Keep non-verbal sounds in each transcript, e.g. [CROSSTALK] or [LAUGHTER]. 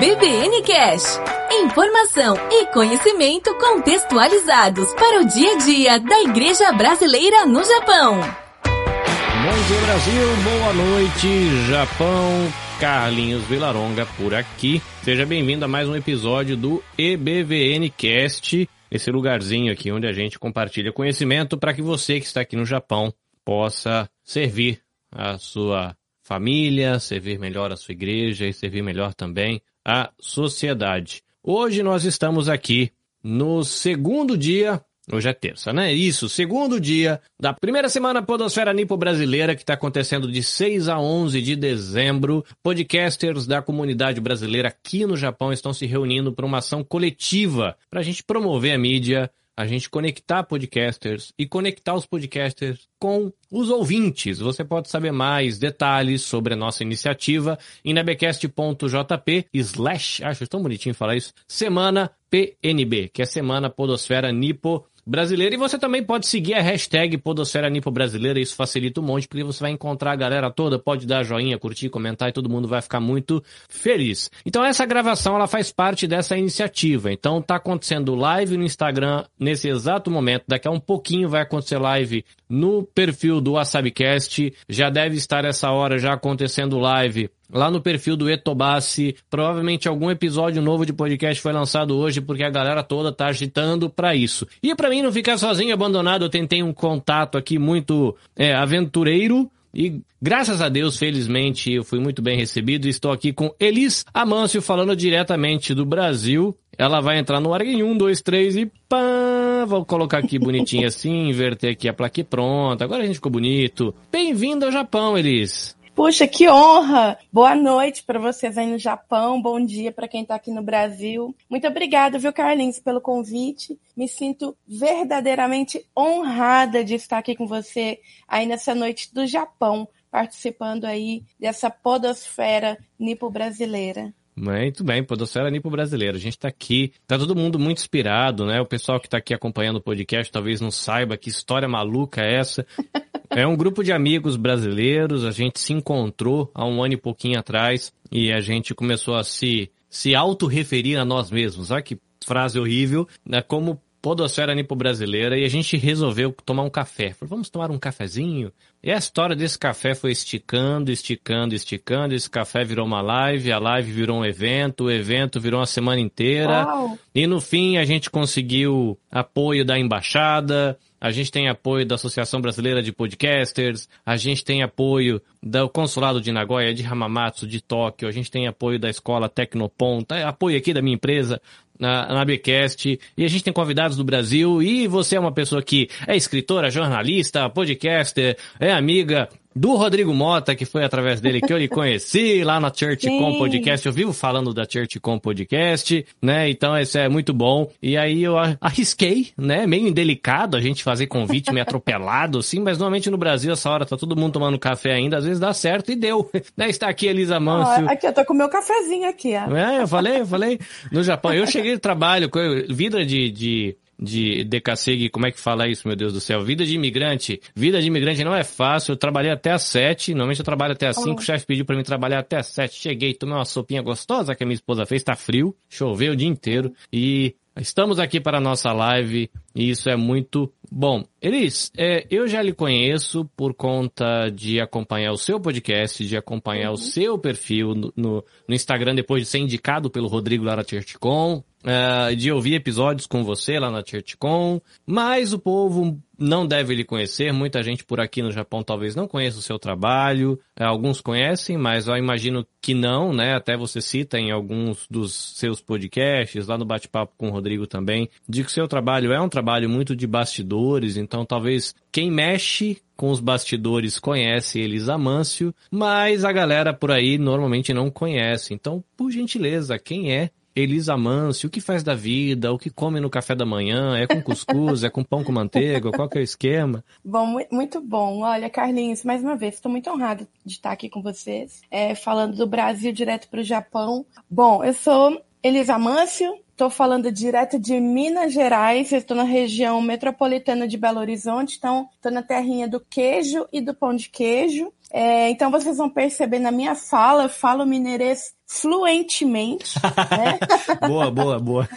EBVN Cash. Informação e conhecimento contextualizados para o dia a dia da Igreja Brasileira no Japão. Bom dia Brasil, boa noite Japão. Carlinhos Vilaronga por aqui. Seja bem-vindo a mais um episódio do EBVN Cast, esse lugarzinho aqui onde a gente compartilha conhecimento para que você que está aqui no Japão possa servir a sua família, servir melhor a sua igreja e servir melhor também a sociedade. Hoje nós estamos aqui no segundo dia, hoje é terça, né? Isso, segundo dia da primeira semana Podosfera Nipo Brasileira, que está acontecendo de 6 a 11 de dezembro. Podcasters da comunidade brasileira aqui no Japão estão se reunindo para uma ação coletiva para a gente promover a mídia a gente conectar podcasters e conectar os podcasters com os ouvintes. Você pode saber mais detalhes sobre a nossa iniciativa em nebecast.jp slash, acho tão bonitinho falar isso, semana PNB, que é Semana Podosfera Nipo brasileira. E você também pode seguir a hashtag Podosfera Nipo Brasileira, isso facilita um monte, porque você vai encontrar a galera toda, pode dar joinha, curtir, comentar e todo mundo vai ficar muito feliz. Então essa gravação, ela faz parte dessa iniciativa. Então tá acontecendo live no Instagram nesse exato momento, daqui a um pouquinho vai acontecer live no perfil do WasabiCast, já deve estar essa hora já acontecendo live lá no perfil do Etobassi. Provavelmente algum episódio novo de podcast foi lançado hoje porque a galera toda tá agitando para isso. E para mim não ficar sozinho, abandonado, eu tentei um contato aqui muito é, aventureiro. E graças a Deus, felizmente, eu fui muito bem recebido. Estou aqui com Elis Amâncio falando diretamente do Brasil. Ela vai entrar no ar em um, dois, três e pá! Vou colocar aqui bonitinho [LAUGHS] assim, inverter aqui a placa e pronto. Agora a gente ficou bonito. Bem-vindo ao Japão, Elis. Puxa, que honra! Boa noite para vocês aí no Japão, bom dia para quem está aqui no Brasil. Muito obrigada, viu, Carlinhos, pelo convite. Me sinto verdadeiramente honrada de estar aqui com você aí nessa noite do Japão, participando aí dessa podosfera nipo-brasileira. Muito bem, Podosfera Nipo Brasileira. A gente está aqui, tá todo mundo muito inspirado, né? O pessoal que está aqui acompanhando o podcast talvez não saiba que história maluca é essa. [LAUGHS] É um grupo de amigos brasileiros, a gente se encontrou há um ano e pouquinho atrás e a gente começou a se, se auto-referir a nós mesmos. Olha que frase horrível, né? Como Podosfera Nipo Brasileira e a gente resolveu tomar um café. Falei, vamos tomar um cafezinho? E a história desse café foi esticando, esticando, esticando. Esse café virou uma live, a live virou um evento, o evento virou uma semana inteira. Uau. E no fim a gente conseguiu apoio da embaixada, a gente tem apoio da Associação Brasileira de Podcasters, a gente tem apoio do Consulado de Nagoya, de Hamamatsu, de Tóquio, a gente tem apoio da Escola Tecnoponta, apoio aqui da minha empresa, na, na Bcast, e a gente tem convidados do Brasil, e você é uma pessoa que é escritora, jornalista, podcaster, é amiga do Rodrigo Mota, que foi através dele que eu lhe conheci lá na ChurchCom Sim. Podcast. Eu vivo falando da ChurchCom Podcast, né? Então isso é muito bom. E aí eu arrisquei, né? Meio indelicado a gente fazer convite meio atropelado, assim, mas normalmente no Brasil essa hora tá todo mundo tomando café ainda, às vezes dá certo e deu. [LAUGHS] Né? Está aqui Elisa Mâncio. Ó, aqui, eu tô com o meu cafezinho aqui, ó. É, eu falei, eu falei. No Japão, eu cheguei de trabalho, vida de, de, de decassegue, como é que fala isso, meu Deus do céu? Vida de imigrante. Vida de imigrante não é fácil. Eu trabalhei até às sete, normalmente eu trabalho até às cinco. O chefe pediu pra mim trabalhar até às sete. Cheguei, tomei uma sopinha gostosa que a minha esposa fez, tá frio, choveu o dia inteiro. E estamos aqui para a nossa live e isso é muito bom. Elis, é, eu já lhe conheço por conta de acompanhar o seu podcast, de acompanhar o seu perfil no, no, no Instagram depois de ser indicado pelo Rodrigo lá na ChurchCon, é, de ouvir episódios com você lá na ChurchCon, mas o povo não deve lhe conhecer, muita gente por aqui no Japão talvez não conheça o seu trabalho, é, alguns conhecem, mas eu imagino que não, né? Até você cita em alguns dos seus podcasts, lá no bate-papo com o Rodrigo também, de que o seu trabalho é um trabalho muito de bastidores, então talvez quem mexe com os bastidores conhece Elisa Mâncio, mas a galera por aí normalmente não conhece. Então, por gentileza, quem é Elisa Mâncio, o que faz da vida, o que come no café da manhã, é com cuscuz, é com pão com manteiga, qual que é o esquema? Bom, mu- muito bom. Olha, Carlinhos, mais uma vez, estou muito honrada de estar aqui com vocês, é, falando do Brasil direto para o Japão. Bom, eu sou Elisa Mâncio, estou falando direto de Minas Gerais, estou na região metropolitana de Belo Horizonte, então estou na terrinha do queijo e do pão de queijo. É, então vocês vão perceber na minha fala, eu falo mineirês fluentemente. né? [LAUGHS] boa, boa, boa.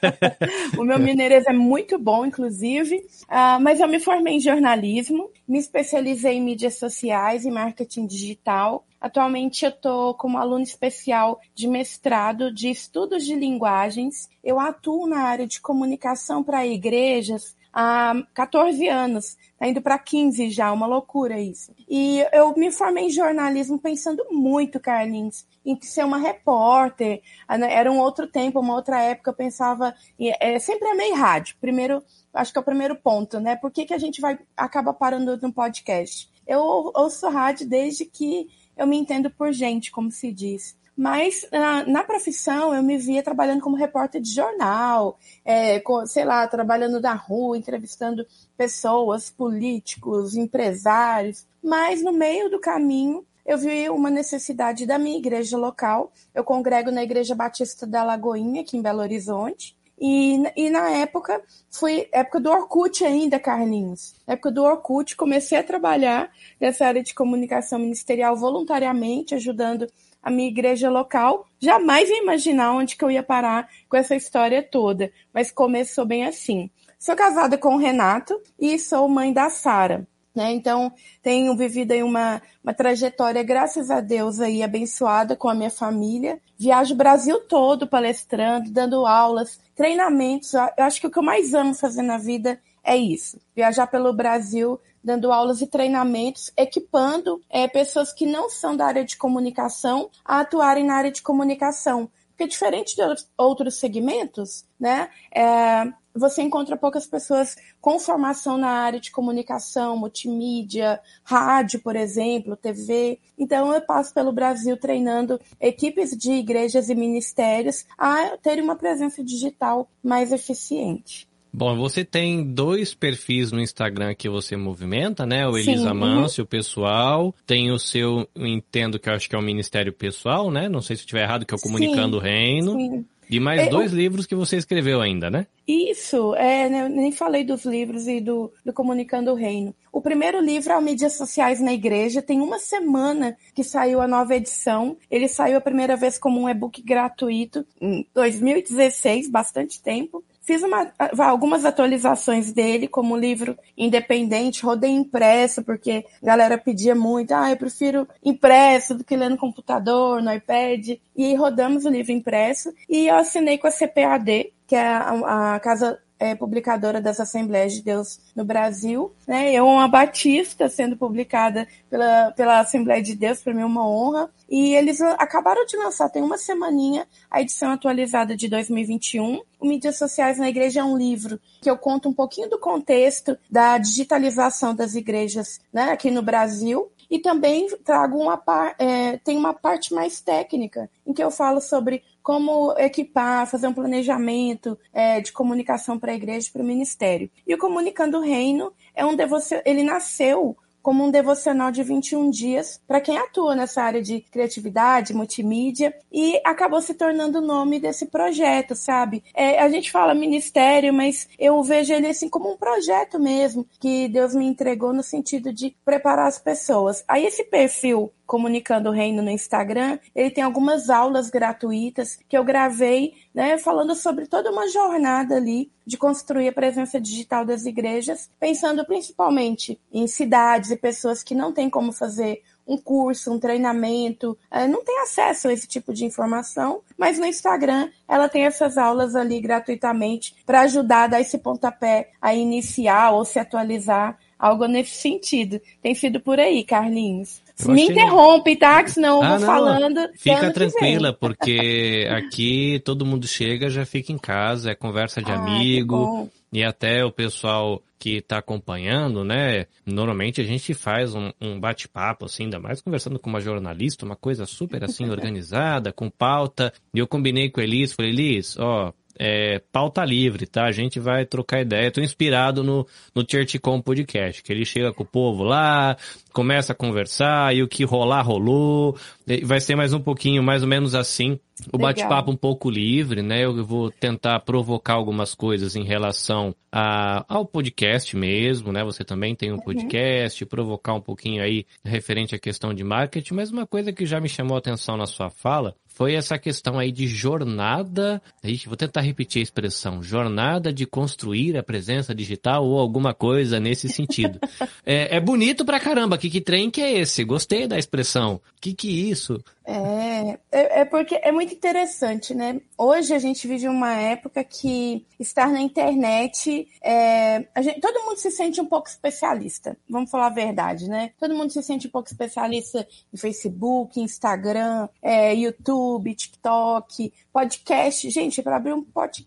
[LAUGHS] o meu mineirês é muito bom, inclusive, uh, mas eu me formei em jornalismo, me especializei em mídias sociais e marketing digital. Atualmente eu estou como aluna especial de mestrado de estudos de linguagens. Eu atuo na área de comunicação para igrejas, há 14 anos, tá indo para 15 já, uma loucura isso. E eu me formei em jornalismo pensando muito, Carlinhos, em ser uma repórter. Ah, né, era um outro tempo, uma outra época, eu pensava, é, sempre amei rádio. Primeiro, acho que é o primeiro ponto, né? Por que, que a gente vai acaba parando no podcast? Eu ouço rádio desde que eu me entendo por gente, como se diz. Mas na, na, profissão eu me via trabalhando como repórter de jornal, é, com, sei lá, trabalhando na rua, entrevistando pessoas, políticos, empresários. Mas no meio do caminho eu vi uma necessidade da minha igreja local. Eu congrego na Igreja Batista da Lagoinha, aqui em Belo Horizonte. E, e na época, foi época do Orkut ainda, Carlinhos. Época do Orkut, comecei a trabalhar nessa área de comunicação ministerial voluntariamente, ajudando a minha igreja local. Jamais ia imaginar onde que eu ia parar com essa história toda, mas começou bem assim. Sou casada com o Renato e sou mãe da Sara. Né? Então, tenho vivido aí uma, uma trajetória, graças a Deus, aí abençoada com a minha família. Viajo o Brasil todo palestrando, dando aulas, treinamentos. Eu acho que o que eu mais amo fazer na vida isso. Viajar pelo Brasil, dando aulas e treinamentos, equipando é, pessoas que não são da área de comunicação a atuarem na área de comunicação. Porque diferente de outros segmentos, né, é, você encontra poucas pessoas com formação na área de comunicação, multimídia, rádio, por exemplo, TV. Então, eu passo pelo Brasil treinando equipes de igrejas e ministérios a terem uma presença digital mais eficiente. Bom, você tem dois perfis no Instagram que você movimenta, né? O Elisa Mancio, uhum. o pessoal. Tem o seu, entendo que eu acho que é o Ministério Pessoal, né? Não sei se eu estiver errado, que é o Comunicando Sim, o Reino. Sim. E mais é, dois eu... livros que você escreveu ainda, né? Isso, é, né, nem falei dos livros e do, do Comunicando o Reino. O primeiro livro é o Mídias Sociais na Igreja, tem uma semana que saiu a nova edição. Ele saiu a primeira vez como um e-book gratuito em 2016, bastante tempo. Fiz uma, algumas atualizações dele como livro independente, rodei impresso, porque a galera pedia muito, ah, eu prefiro impresso do que ler no computador, no iPad. E rodamos o livro impresso e eu assinei com a CPAD, que é a, a Casa é, publicadora das Assembleias de Deus no Brasil. Né? Eu, uma batista, sendo publicada pela, pela Assembleia de Deus, para mim é uma honra. E eles acabaram de lançar, tem uma semaninha, a edição atualizada de 2021. O Mídias Sociais na Igreja é um livro que eu conto um pouquinho do contexto da digitalização das igrejas né, aqui no Brasil e também trago uma é, tem uma parte mais técnica em que eu falo sobre como equipar, fazer um planejamento é, de comunicação para a igreja, para o ministério. E o Comunicando o Reino é um devocional, ele nasceu como um devocional de 21 dias para quem atua nessa área de criatividade, multimídia, e acabou se tornando o nome desse projeto, sabe? É, a gente fala ministério, mas eu vejo ele assim como um projeto mesmo, que Deus me entregou no sentido de preparar as pessoas. Aí esse perfil Comunicando o Reino no Instagram, ele tem algumas aulas gratuitas que eu gravei, né, falando sobre toda uma jornada ali de construir a presença digital das igrejas, pensando principalmente em cidades e pessoas que não têm como fazer um curso, um treinamento, é, não tem acesso a esse tipo de informação, mas no Instagram ela tem essas aulas ali gratuitamente para ajudar a dar esse pontapé a iniciar ou se atualizar, algo nesse sentido. Tem sido por aí, Carlinhos. Eu Me achei... interrompe, tá? Que senão eu ah, vou não. falando. Fica tranquila, porque aqui todo mundo chega, já fica em casa, é conversa de ah, amigo. E até o pessoal que está acompanhando, né? Normalmente a gente faz um, um bate-papo, assim, ainda mais conversando com uma jornalista, uma coisa super assim [LAUGHS] organizada, com pauta. E eu combinei com a Elis, falei, Elis, ó, é, pauta livre, tá? A gente vai trocar ideia. Tô inspirado no, no ChurchCom Podcast, que ele chega com o povo lá, começa a conversar, e o que rolar, rolou. Vai ser mais um pouquinho, mais ou menos assim. O bate-papo um pouco livre, né? Eu vou tentar provocar algumas coisas em relação a, ao podcast mesmo, né? Você também tem um uhum. podcast, uhum. provocar um pouquinho aí referente à questão de marketing, mas uma coisa que já me chamou a atenção na sua fala foi essa questão aí de jornada. Ixi, vou tentar repetir a expressão: jornada de construir a presença digital ou alguma coisa nesse sentido. [LAUGHS] é, é, bonito pra caramba. Que, que trem que é esse? Gostei da expressão. Que que é isso? É, é, é, porque é muito interessante, né? Hoje a gente vive uma época que estar na internet, é, gente, todo mundo se sente um pouco especialista. Vamos falar a verdade, né? Todo mundo se sente um pouco especialista em Facebook, Instagram, é, YouTube, TikTok, podcast. Gente, para abrir um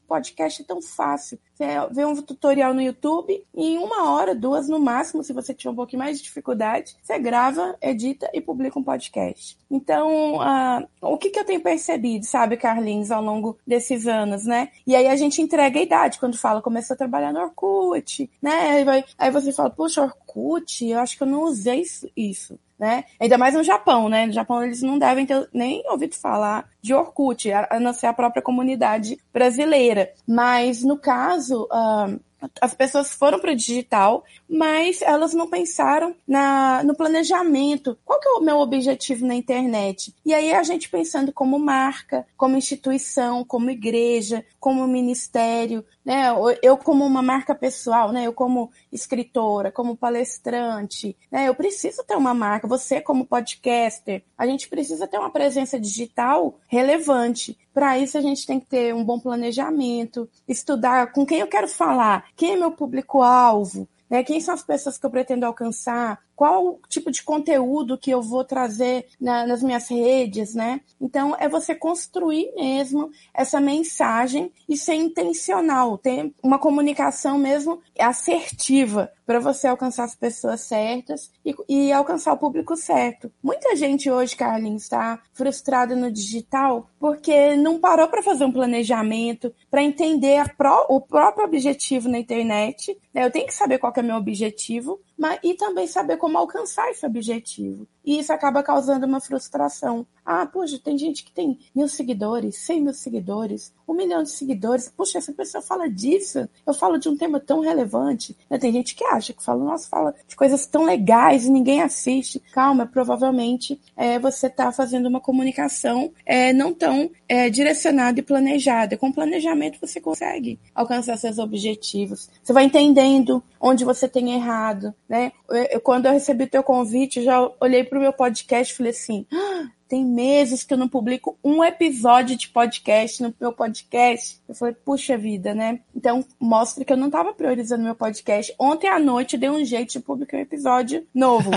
podcast é tão fácil. Você vê um tutorial no YouTube e em uma hora, duas no máximo, se você tiver um pouquinho mais de dificuldade, você grava, edita e publica um podcast. Então, uh, o que, que eu tenho percebido, sabe, Carlinhos, ao longo desses anos, né? E aí a gente entrega a idade quando fala, começou a trabalhar no Orkut, né? Aí, vai, aí você fala, poxa, Orkut, eu acho que eu não usei isso né? Ainda mais no Japão, né? No Japão eles não devem ter nem ouvido falar de Orkut, a não ser a própria comunidade brasileira. Mas no caso, uh, as pessoas foram para o digital, mas elas não pensaram na, no planejamento. Qual que é o meu objetivo na internet? E aí a gente pensando como marca, como instituição, como igreja, como ministério, né? Eu como uma marca pessoal, né? Eu como escritora, como palestrante, né? Eu preciso ter uma marca. Você como podcaster, a gente precisa ter uma presença digital relevante. Para isso, a gente tem que ter um bom planejamento, estudar com quem eu quero falar, quem é meu público-alvo, né? Quem são as pessoas que eu pretendo alcançar? Qual tipo de conteúdo que eu vou trazer na, nas minhas redes, né? Então, é você construir mesmo essa mensagem e ser intencional, ter uma comunicação mesmo assertiva para você alcançar as pessoas certas e, e, alcançar o público certo. Muita gente hoje, Carlinhos, está frustrada no digital porque não parou para fazer um planejamento, para entender pró, o próprio objetivo na internet. Né? Eu tenho que saber qual é meu objetivo, mas, e também saber como alcançar esse objetivo. E isso acaba causando uma frustração. Ah, puxa, tem gente que tem mil seguidores, cem mil seguidores, um milhão de seguidores. Puxa, essa pessoa fala disso. Eu falo de um tema tão relevante. Né? Tem gente que acha que fala, nossa, fala de coisas tão legais e ninguém assiste. Calma, provavelmente é, você está fazendo uma comunicação é, não tão é, direcionada e planejada. Com planejamento você consegue alcançar seus objetivos. Você vai entendendo onde você tem errado, né? Eu, quando eu recebi o teu convite, já olhei para o meu podcast falei assim: ah, tem meses que eu não publico um episódio de podcast no meu podcast. Eu falei, puxa vida, né? Então, mostra que eu não estava priorizando meu podcast. Ontem à noite eu dei um jeito de publicar um episódio novo.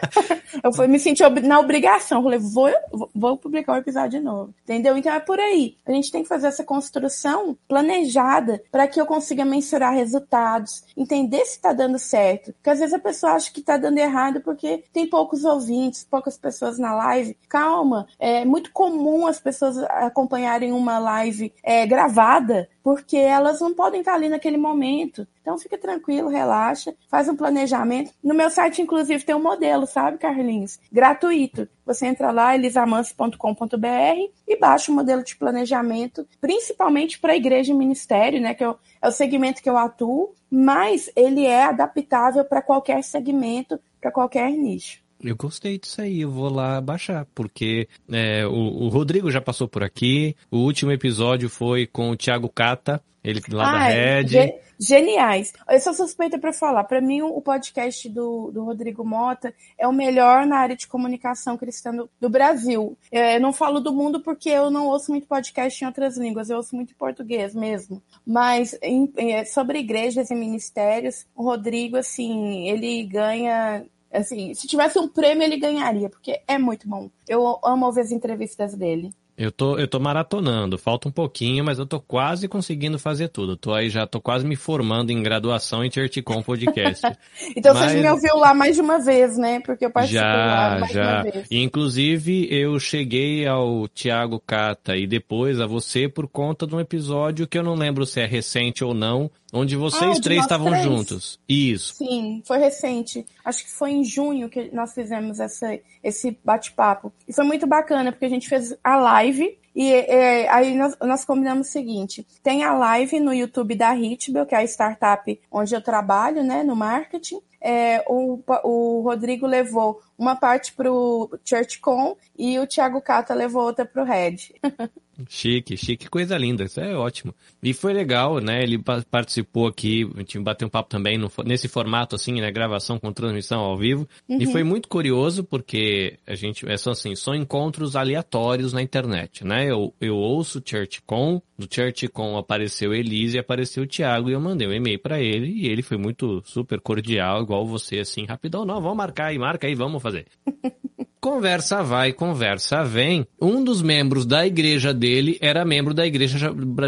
[LAUGHS] eu fui, me senti na obrigação. Eu falei, vou, vou publicar um episódio novo. Entendeu? Então é por aí. A gente tem que fazer essa construção planejada para que eu consiga mensurar resultados, entender se está dando certo. Porque às vezes a pessoa acha que está dando errado porque tem poucos ouvintes, poucas pessoas na live. Calma calma. É muito comum as pessoas acompanharem uma live é, gravada porque elas não podem estar ali naquele momento. Então fica tranquilo, relaxa, faz um planejamento. No meu site, inclusive, tem um modelo, sabe, Carlinhos? Gratuito. Você entra lá, elisamance.com.br e baixa o modelo de planejamento, principalmente para igreja e ministério, né? Que é é o segmento que eu atuo, mas ele é adaptável para qualquer segmento, para qualquer nicho. Eu gostei disso aí, eu vou lá baixar, porque é, o, o, Rodrigo já passou por aqui, o último episódio foi com o Thiago Cata, ele lá ah, da Red. Ge geniais. Eu sou suspeita para falar, para mim o podcast do, do Rodrigo Mota é o melhor na área de comunicação cristã do, do Brasil. É, eu não falo do mundo porque eu não ouço muito podcast em outras línguas, eu ouço muito português mesmo. Mas em, é, sobre igrejas e ministérios, o Rodrigo, assim, ele ganha Assim, se tivesse um prêmio, ele ganharia, porque é muito bom. Eu amo ouvir as entrevistas dele. Eu tô, eu tô maratonando, falta um pouquinho, mas eu tô quase conseguindo fazer tudo. Tô aí já, tô quase me formando em graduação em Churchcom Podcast. [LAUGHS] então mas... você me ouviu lá mais de uma vez, né? Porque eu participei já, lá mais já. de uma vez. Inclusive, eu cheguei ao Thiago Cata e depois a você por conta de um episódio que eu não lembro se é recente ou não, onde vocês ah, três estavam três. juntos. Isso. Sim, foi recente. Acho que foi em junho que nós fizemos essa, esse bate-papo. E foi muito bacana, porque a gente fez a live E é, aí nós, nós, combinamos o seguinte: tem a live no YouTube da Hitbel, que é a startup onde eu trabalho, né, no marketing. É, o, o Rodrigo levou uma parte para o ChurchCon e o Thiago Cata levou outra para o Red. [LAUGHS] Chique, chique, coisa linda, isso é ótimo. E foi legal, né? Ele participou aqui, a gente bateu um papo também no, nesse formato assim, né? Gravação com transmissão ao vivo. Uhum. E foi muito curioso porque a gente, é só assim, são encontros aleatórios na internet, né? Eu, eu ouço ChurchCon, do ChurchCon apareceu Elise e apareceu o Thiago e eu mandei um e-mail para ele e ele foi muito super cordial, igual você, assim, rapidão, não, vamos marcar aí, marca aí, vamos fazer. [LAUGHS] Conversa vai, conversa vem. Um dos membros da igreja dele era membro da igreja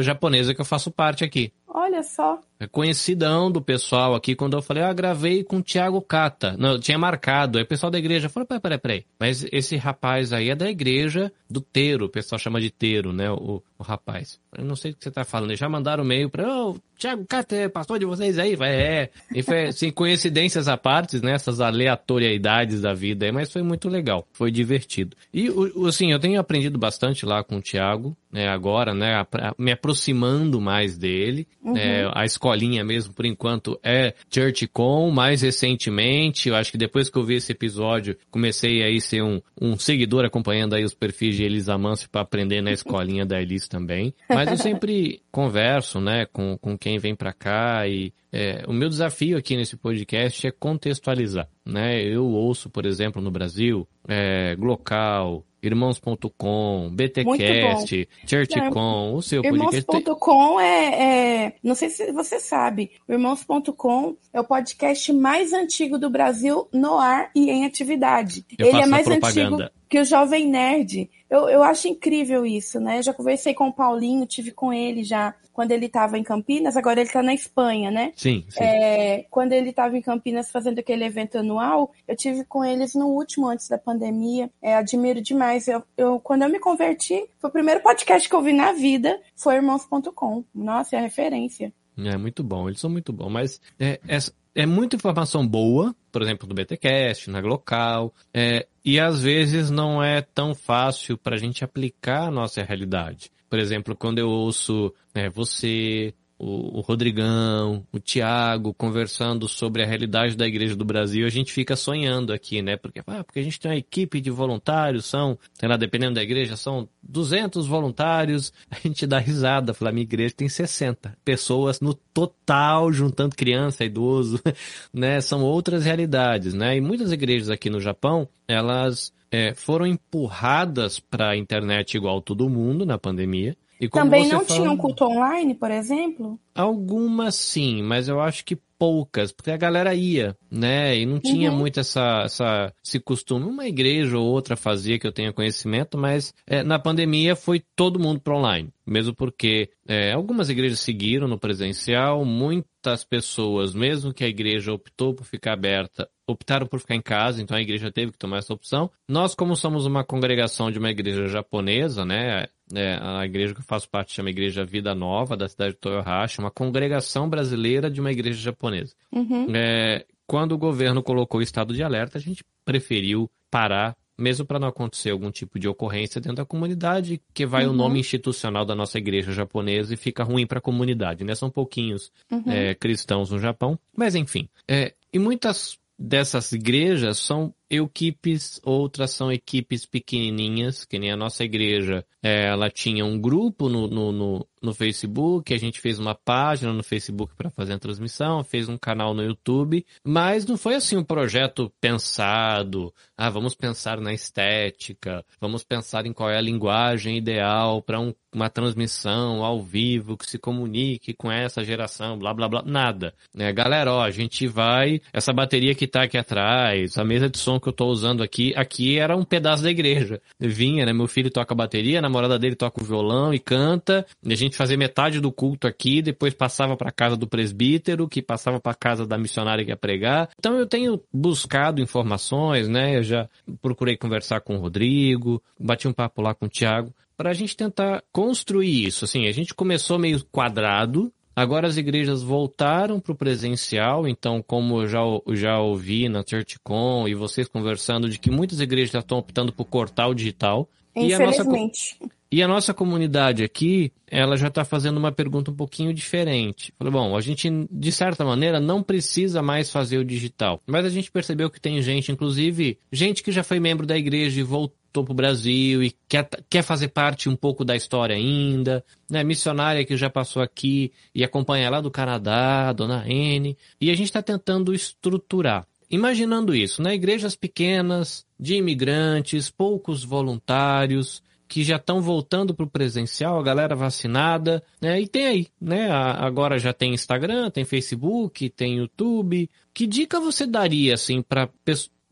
japonesa que eu faço parte aqui. Olha só. É conhecidão do pessoal aqui quando eu falei, ah, gravei com o Thiago Cata. Não, eu tinha marcado. Aí o pessoal da igreja falou, peraí, peraí, peraí. Mas esse rapaz aí é da igreja do Teiro. O pessoal chama de Teiro, né? O, o rapaz. Eu não sei o que você tá falando. Eles já mandaram e-mail pra, ô, oh, Thiago Cata, é pastor de vocês aí? Vai, é. E foi, assim, coincidências à parte, né? Essas aleatoriedades da vida aí, mas foi muito legal. Foi divertido. E, assim, eu tenho aprendido bastante lá com o Thiago, né? Agora, né? Me aproximando mais dele. Uhum. É, a escolinha mesmo, por enquanto, é ChurchCon. Mais recentemente, eu acho que depois que eu vi esse episódio, comecei aí a ser um, um seguidor acompanhando aí os perfis de Elisa Manso para aprender na escolinha da Elis também. Mas eu sempre [LAUGHS] converso, né, com, com quem vem para cá e é, o meu desafio aqui nesse podcast é contextualizar, né? Eu ouço, por exemplo, no Brasil, é, Glocal, Irmãos.com, BTcast, ChurchCon, o seu podcast. Irmãos.com é, é, não sei se você sabe, o Irmãos.com é o podcast mais antigo do Brasil no ar e em atividade. Eu Ele é mais antigo que o Jovem Nerd. Eu, eu acho incrível isso, né? Já conversei com o Paulinho, tive com ele já quando ele estava em Campinas, agora ele está na Espanha, né? Sim, sim. É, quando ele estava em Campinas fazendo aquele evento anual, eu tive com eles no último, antes da pandemia. É, admiro demais. Eu, eu, quando eu me converti, foi o primeiro podcast que eu vi na vida, foi irmãos.com. Nossa, é a referência. É muito bom, eles são muito bons, mas é, é, é muita informação boa, por exemplo, do BTcast, na Glocal, é, e às vezes não é tão fácil para a gente aplicar a nossa realidade. Por exemplo, quando eu ouço né, você, o, o Rodrigão, o Tiago conversando sobre a realidade da Igreja do Brasil, a gente fica sonhando aqui, né? Porque, ah, porque a gente tem uma equipe de voluntários, são, sei lá, dependendo da igreja, são 200 voluntários, a gente dá risada, fala, minha igreja tem 60 pessoas no total, juntando criança, idoso, [LAUGHS] né? São outras realidades, né? E muitas igrejas aqui no Japão, elas é, foram empurradas para a internet igual todo mundo na pandemia. Também não tinham culto online, por exemplo? Algumas sim, mas eu acho que poucas, porque a galera ia, né? E não tinha uhum. muito essa, essa, esse costume. Uma igreja ou outra fazia que eu tenha conhecimento, mas é, na pandemia foi todo mundo para online. Mesmo porque é, algumas igrejas seguiram no presencial, muitas pessoas, mesmo que a igreja optou por ficar aberta, optaram por ficar em casa, então a igreja teve que tomar essa opção. Nós, como somos uma congregação de uma igreja japonesa, né? É, a igreja que eu faço parte chama Igreja Vida Nova, da cidade de Toyohashi, uma congregação brasileira de uma igreja japonesa. Uhum. É, quando o governo colocou o estado de alerta, a gente preferiu parar, mesmo para não acontecer algum tipo de ocorrência dentro da comunidade, que vai uhum. o nome institucional da nossa igreja japonesa e fica ruim para a comunidade, né? São pouquinhos uhum. é, cristãos no Japão, mas enfim. É, e muitas dessas igrejas são equipes, outras são equipes pequenininhas, que nem a nossa igreja. É, ela tinha um grupo no, no, no, no, Facebook, a gente fez uma página no Facebook para fazer a transmissão, fez um canal no YouTube, mas não foi assim um projeto pensado. Ah, vamos pensar na estética, vamos pensar em qual é a linguagem ideal para um, uma transmissão ao vivo que se comunique com essa geração, blá blá blá, nada. Né? Galera, ó, a gente vai, essa bateria que tá aqui atrás, a mesa de som que eu tô usando aqui, aqui era um pedaço da igreja. Vinha, né? Meu filho toca bateria, a namorada dele toca o violão e canta. E a gente fazia metade do culto aqui, depois passava para casa do presbítero, que passava para casa da missionária que ia pregar. Então eu tenho buscado informações, né? Eu já procurei conversar com o Rodrigo, bati um papo lá com o Tiago, para a gente tentar construir isso. Assim, a gente começou meio quadrado, Agora as igrejas voltaram para o presencial, então como eu já, já ouvi na ChurchCon e vocês conversando de que muitas igrejas já estão optando por cortar o digital. Infelizmente. E a nossa, e a nossa comunidade aqui, ela já está fazendo uma pergunta um pouquinho diferente. Falei, bom, a gente, de certa maneira, não precisa mais fazer o digital. Mas a gente percebeu que tem gente, inclusive, gente que já foi membro da igreja e voltou para o Brasil e quer, quer fazer parte um pouco da história ainda, né? Missionária que já passou aqui e acompanha lá do Canadá, Dona N. E a gente está tentando estruturar. Imaginando isso, né? Igrejas pequenas, de imigrantes, poucos voluntários, que já estão voltando para o presencial, a galera vacinada, né? E tem aí, né? Agora já tem Instagram, tem Facebook, tem YouTube. Que dica você daria, assim, para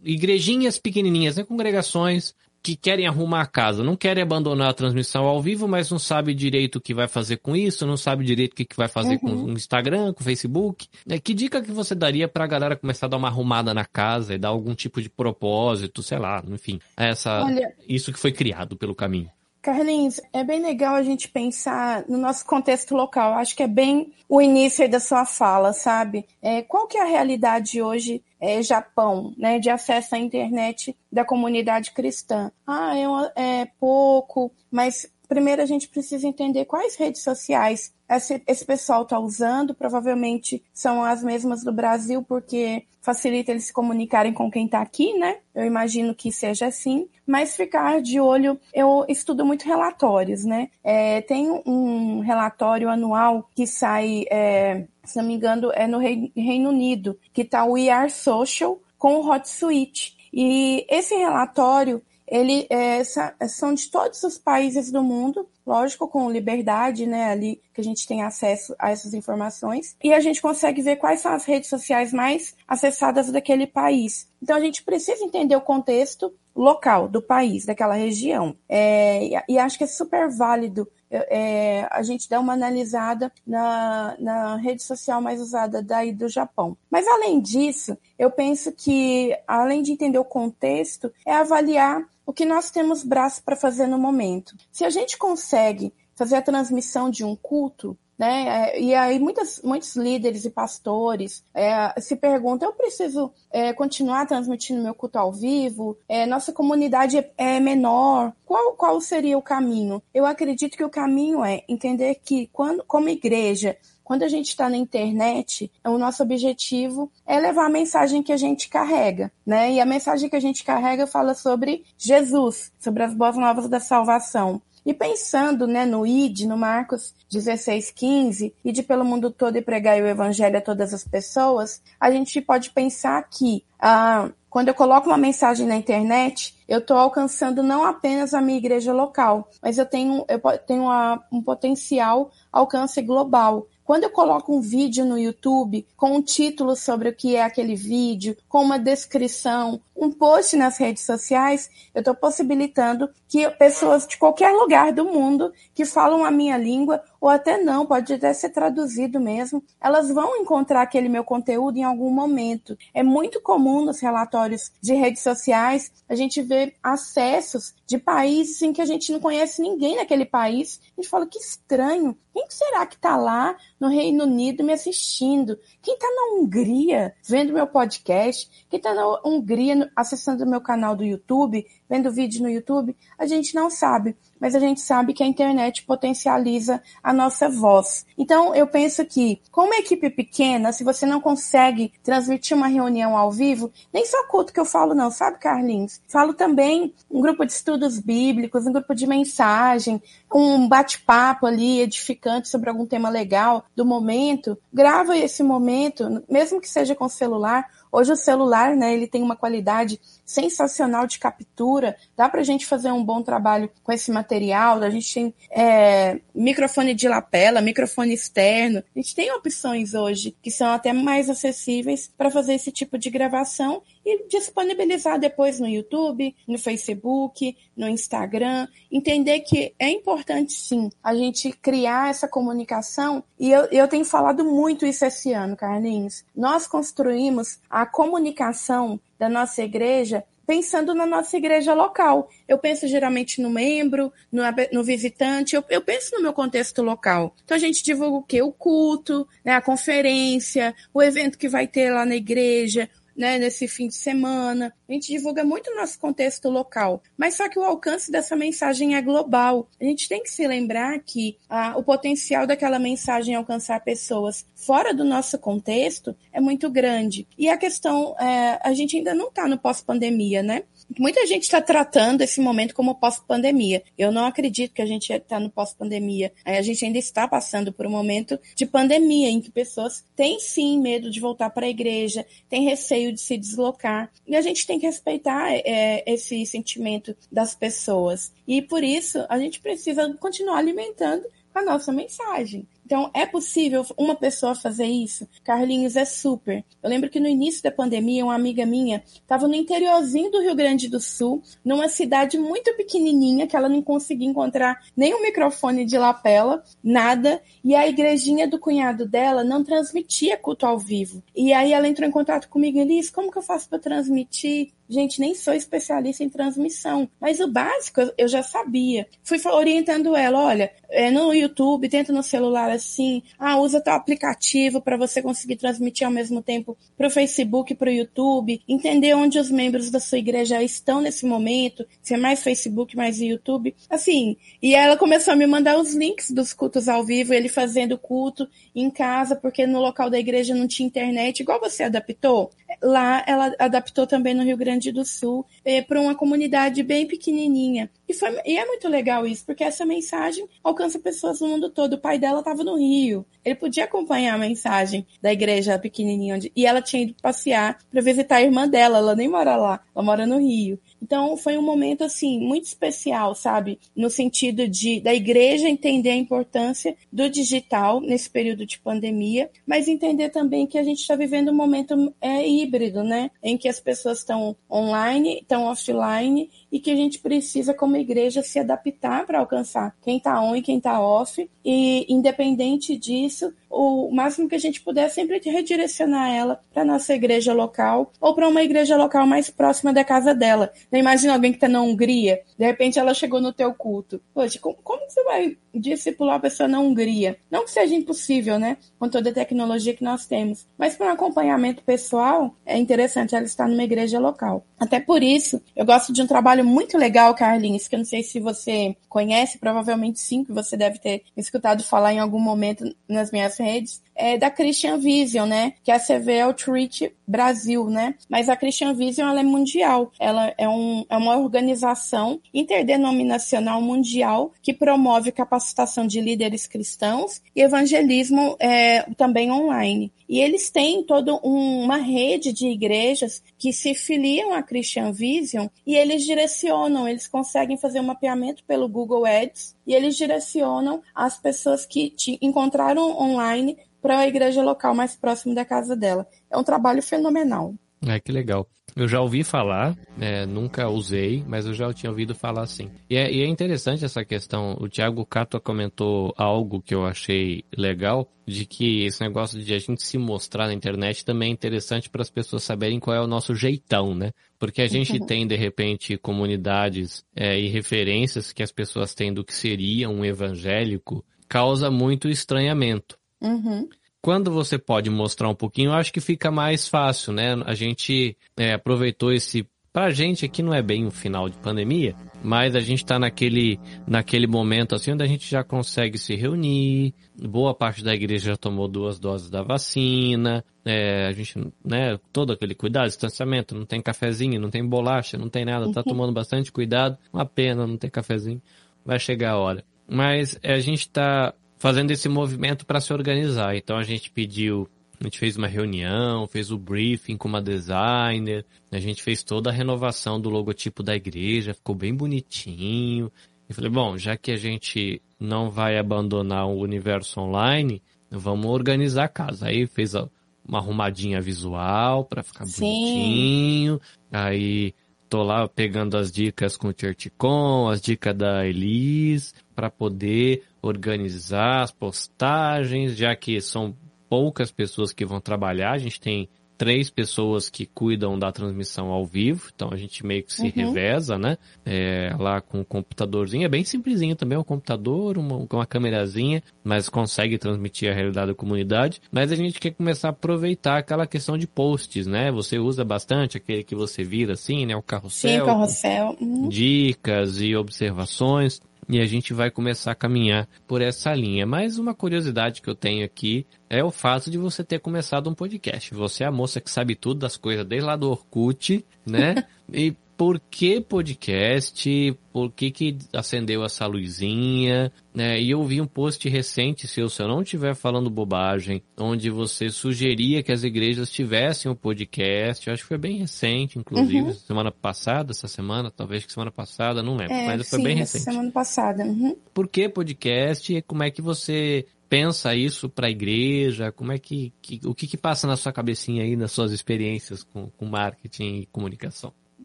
igrejinhas pequenininhas, né? Congregações que querem arrumar a casa, não querem abandonar a transmissão ao vivo, mas não sabe direito o que vai fazer com isso, não sabe direito o que vai fazer uhum. com o Instagram, com o Facebook. Né? Que dica que você daria para a galera começar a dar uma arrumada na casa e dar algum tipo de propósito, sei lá, enfim, essa Olha, isso que foi criado pelo caminho? Carlinhos, é bem legal a gente pensar no nosso contexto local. Acho que é bem o início da sua fala, sabe? É, qual que é a realidade hoje, é, Japão, né, de acesso à internet da comunidade cristã? Ah, é, é pouco, mas primeiro a gente precisa entender quais redes sociais esse, esse pessoal está usando. Provavelmente são as mesmas do Brasil, porque facilita eles se comunicarem com quem está aqui, né? Eu imagino que seja assim. Mas ficar de olho, eu estudo muito relatórios, né? É, tem um relatório anual que sai, é, se não me engano, é no Reino Unido, que está o Are Social com o Hot Suite. E esse relatório ele é, são de todos os países do mundo, lógico, com liberdade, né, ali que a gente tem acesso a essas informações, e a gente consegue ver quais são as redes sociais mais acessadas daquele país. Então a gente precisa entender o contexto local do país, daquela região. É, e acho que é super válido é, a gente dar uma analisada na, na rede social mais usada daí do Japão. Mas além disso, eu penso que, além de entender o contexto, é avaliar o que nós temos braço para fazer no momento. Se a gente consegue fazer a transmissão de um culto, né? É, e aí muitas, muitos líderes e pastores é, se perguntam: eu preciso é, continuar transmitindo meu culto ao vivo? É, nossa comunidade é, é, menor. Qual, qual seria o caminho? Eu acredito que o caminho é entender que, quando, como igreja, quando a gente está na internet, o nosso objetivo é levar a mensagem que a gente carrega, né? E a mensagem que a gente carrega fala sobre Jesus, sobre as boas novas da salvação. E pensando né, no ID, no Marcos 16, 15, ide pelo mundo todo e pregar o evangelho a todas as pessoas, a gente pode pensar que ah, quando eu coloco uma mensagem na internet, eu estou alcançando não apenas a minha igreja local, mas eu tenho, eu tenho uma, um potencial alcance global. Quando eu coloco um vídeo no YouTube com um título sobre o que é aquele vídeo, com uma descrição, um post nas redes sociais, eu estou possibilitando que pessoas de qualquer lugar do mundo que falam a minha língua, ou até não, pode até ser traduzido mesmo, elas vão encontrar aquele meu conteúdo em algum momento. É muito comum nos relatórios de redes sociais a gente ver acessos de países em que a gente não conhece ninguém naquele país. A gente fala que estranho, quem será que está lá no Reino Unido me assistindo? Quem está na Hungria vendo meu podcast? Quem está na Hungria acessando meu canal do YouTube, vendo vídeo no YouTube? A gente não sabe, mas a gente sabe que a internet potencializa a nossa voz. Então, eu penso que, como equipe pequena, se você não consegue transmitir uma reunião ao vivo, nem só culto que eu falo, não, sabe, Carlinhos? Falo também um grupo de estudos bíblicos, um grupo de mensagem, um bate-papo ali edificante sobre algum tema legal do momento, grava esse momento, mesmo que seja com celular. Hoje o celular, né, ele tem uma qualidade sensacional de captura, dá para a gente fazer um bom trabalho com esse material. A gente tem é, microfone de lapela, microfone externo. A gente tem opções hoje que são até mais acessíveis para fazer esse tipo de gravação e disponibilizar depois no YouTube, no Facebook, no Instagram. Entender que é importante sim a gente criar essa comunicação. E eu, eu tenho falado muito isso esse ano, Carlinhos. Nós construímos a comunicação da nossa igreja pensando na nossa igreja local. Eu penso geralmente no membro, no, no visitante, eu, eu, penso no meu contexto local. Então a gente divulga o quê? O culto, né, a conferência, o evento que vai ter lá na igreja, né, nesse fim de semana. A gente divulga muito nosso contexto local, mas só que o alcance dessa mensagem é global. A gente tem que se lembrar que ah, o potencial daquela mensagem alcançar pessoas fora do nosso contexto é muito grande. E a questão, é, a gente ainda não está no pós-pandemia, né? Muita gente está tratando esse momento como pós-pandemia. Eu não acredito que a gente está no pós-pandemia. A gente ainda está passando por um momento de pandemia em que pessoas têm sim medo de voltar para a igreja, têm receio de se deslocar. E a gente tem que respeitar é, esse sentimento das pessoas. E por isso a gente precisa continuar alimentando a nossa mensagem. Então, é possível uma pessoa fazer isso? Carlinhos, é super. Eu lembro que no início da pandemia, uma amiga minha estava no interiorzinho do Rio Grande do Sul, numa cidade muito pequenininha, que ela não conseguia encontrar nem um microfone de lapela, nada, e a igrejinha do cunhado dela não transmitia culto ao vivo. E aí ela entrou em contato comigo e disse, como que eu faço para transmitir? Gente, nem sou especialista em transmissão, mas o básico eu já sabia. Fui orientando ela, olha, é no YouTube, tenta no celular assim, ah, usa tal aplicativo para você conseguir transmitir ao mesmo tempo para o Facebook, para o YouTube, entender onde os membros da sua igreja estão nesse momento, se é mais Facebook, mais YouTube, assim. E ela começou a me mandar os links dos cultos ao vivo, ele fazendo culto em casa, porque no local da igreja não tinha internet, igual você adaptou. Lá ela adaptou também no Rio Grande do Sul, é, para uma comunidade bem pequenininha. E, foi, e é muito legal isso, porque essa mensagem alcança pessoas no mundo todo. O pai dela estava no Rio. Ele podia acompanhar a mensagem da igreja pequenininha onde, e ela tinha ido passear para visitar a irmã dela. Ela nem mora lá, ela mora no Rio. Então foi um momento assim muito especial, sabe? No sentido de da igreja entender a importância do digital nesse período de pandemia, mas entender também que a gente está vivendo um momento é, híbrido, né? Em que as pessoas estão online, estão offline e que a gente precisa, como igreja, se adaptar para alcançar quem está on e quem está off. E, independente disso, o máximo que a gente puder é sempre redirecionar ela para nossa igreja local ou para uma igreja local mais próxima da casa dela. Não imagina alguém que está na Hungria, de repente ela chegou no teu culto. Poxa, como, como você vai discipular a pessoa na Hungria? Não que seja impossível, né? Com toda a tecnologia que nós temos. Mas para um acompanhamento pessoal, é interessante ela estar numa igreja local. Até por isso, eu gosto de um trabalho muito legal, Carlinhos, que eu não sei se você conhece, provavelmente sim, que você deve ter escutado falar em algum momento nas minhas redes, é da Christian Vision, né? Que é a CV Outreach Brasil, né? Mas a Christian Vision ela é mundial. Ela é, um, é uma organização interdenominacional mundial que promove capacitação de líderes cristãos e evangelismo é, também online. E eles têm toda um, uma rede de igrejas que se filiam à Christian Vision e eles direcionam, eles conseguem fazer um mapeamento pelo Google Ads e eles direcionam as pessoas que te encontraram online para a igreja local mais próximo da casa dela. É um trabalho fenomenal. É que legal. Eu já ouvi falar, é, nunca usei, mas eu já tinha ouvido falar assim. E é, e é interessante essa questão. O Thiago Cato comentou algo que eu achei legal, de que esse negócio de a gente se mostrar na internet também é interessante para as pessoas saberem qual é o nosso jeitão, né? Porque a gente uhum. tem, de repente, comunidades é, e referências que as pessoas têm do que seria um evangélico, causa muito estranhamento. Uhum. Quando você pode mostrar um pouquinho, eu acho que fica mais fácil, né? A gente é, aproveitou esse. Pra gente aqui não é bem um final de pandemia, mas a gente tá naquele, naquele momento assim onde a gente já consegue se reunir, boa parte da igreja já tomou duas doses da vacina, é, a gente, né, todo aquele cuidado, distanciamento, não tem cafezinho, não tem bolacha, não tem nada, tá uhum. tomando bastante cuidado, uma pena não ter cafezinho, vai chegar a hora. Mas é, a gente tá fazendo esse movimento para se organizar. Então a gente pediu, a gente fez uma reunião, fez o briefing com uma designer, a gente fez toda a renovação do logotipo da igreja, ficou bem bonitinho. E falei, bom, já que a gente não vai abandonar o universo online, vamos organizar a casa. Aí fez uma arrumadinha visual para ficar Sim. bonitinho. Aí tô lá pegando as dicas com o Churchcom, as dicas da Elis, para poder organizar as postagens, já que são poucas pessoas que vão trabalhar, a gente tem três pessoas que cuidam da transmissão ao vivo, então a gente meio que se uhum. reveza, né? É, lá com o computadorzinho, é bem simplesinho também, um computador, uma, uma câmerazinha, mas consegue transmitir a realidade da comunidade. Mas a gente quer começar a aproveitar aquela questão de posts, né? Você usa bastante aquele que você vira assim, né? O carrossel. Sim, carrossel. Uhum. Dicas e observações e a gente vai começar a caminhar por essa linha. Mas uma curiosidade que eu tenho aqui é o fato de você ter começado um podcast. Você é a moça que sabe tudo das coisas desde lá do Orkut, né? [LAUGHS] e por que podcast? Por que, que acendeu essa luzinha? Né? E eu vi um post recente seu, se eu não estiver falando bobagem, onde você sugeria que as igrejas tivessem um podcast. Eu acho que foi bem recente, inclusive, uhum. semana passada, essa semana, talvez que semana passada, não lembro, é, mas foi sim, bem recente. Semana passada. Uhum. Por que podcast? E como é que você pensa isso para a igreja? Como é que, que o que, que, passa na sua cabecinha aí nas suas experiências com, com marketing e comunicação?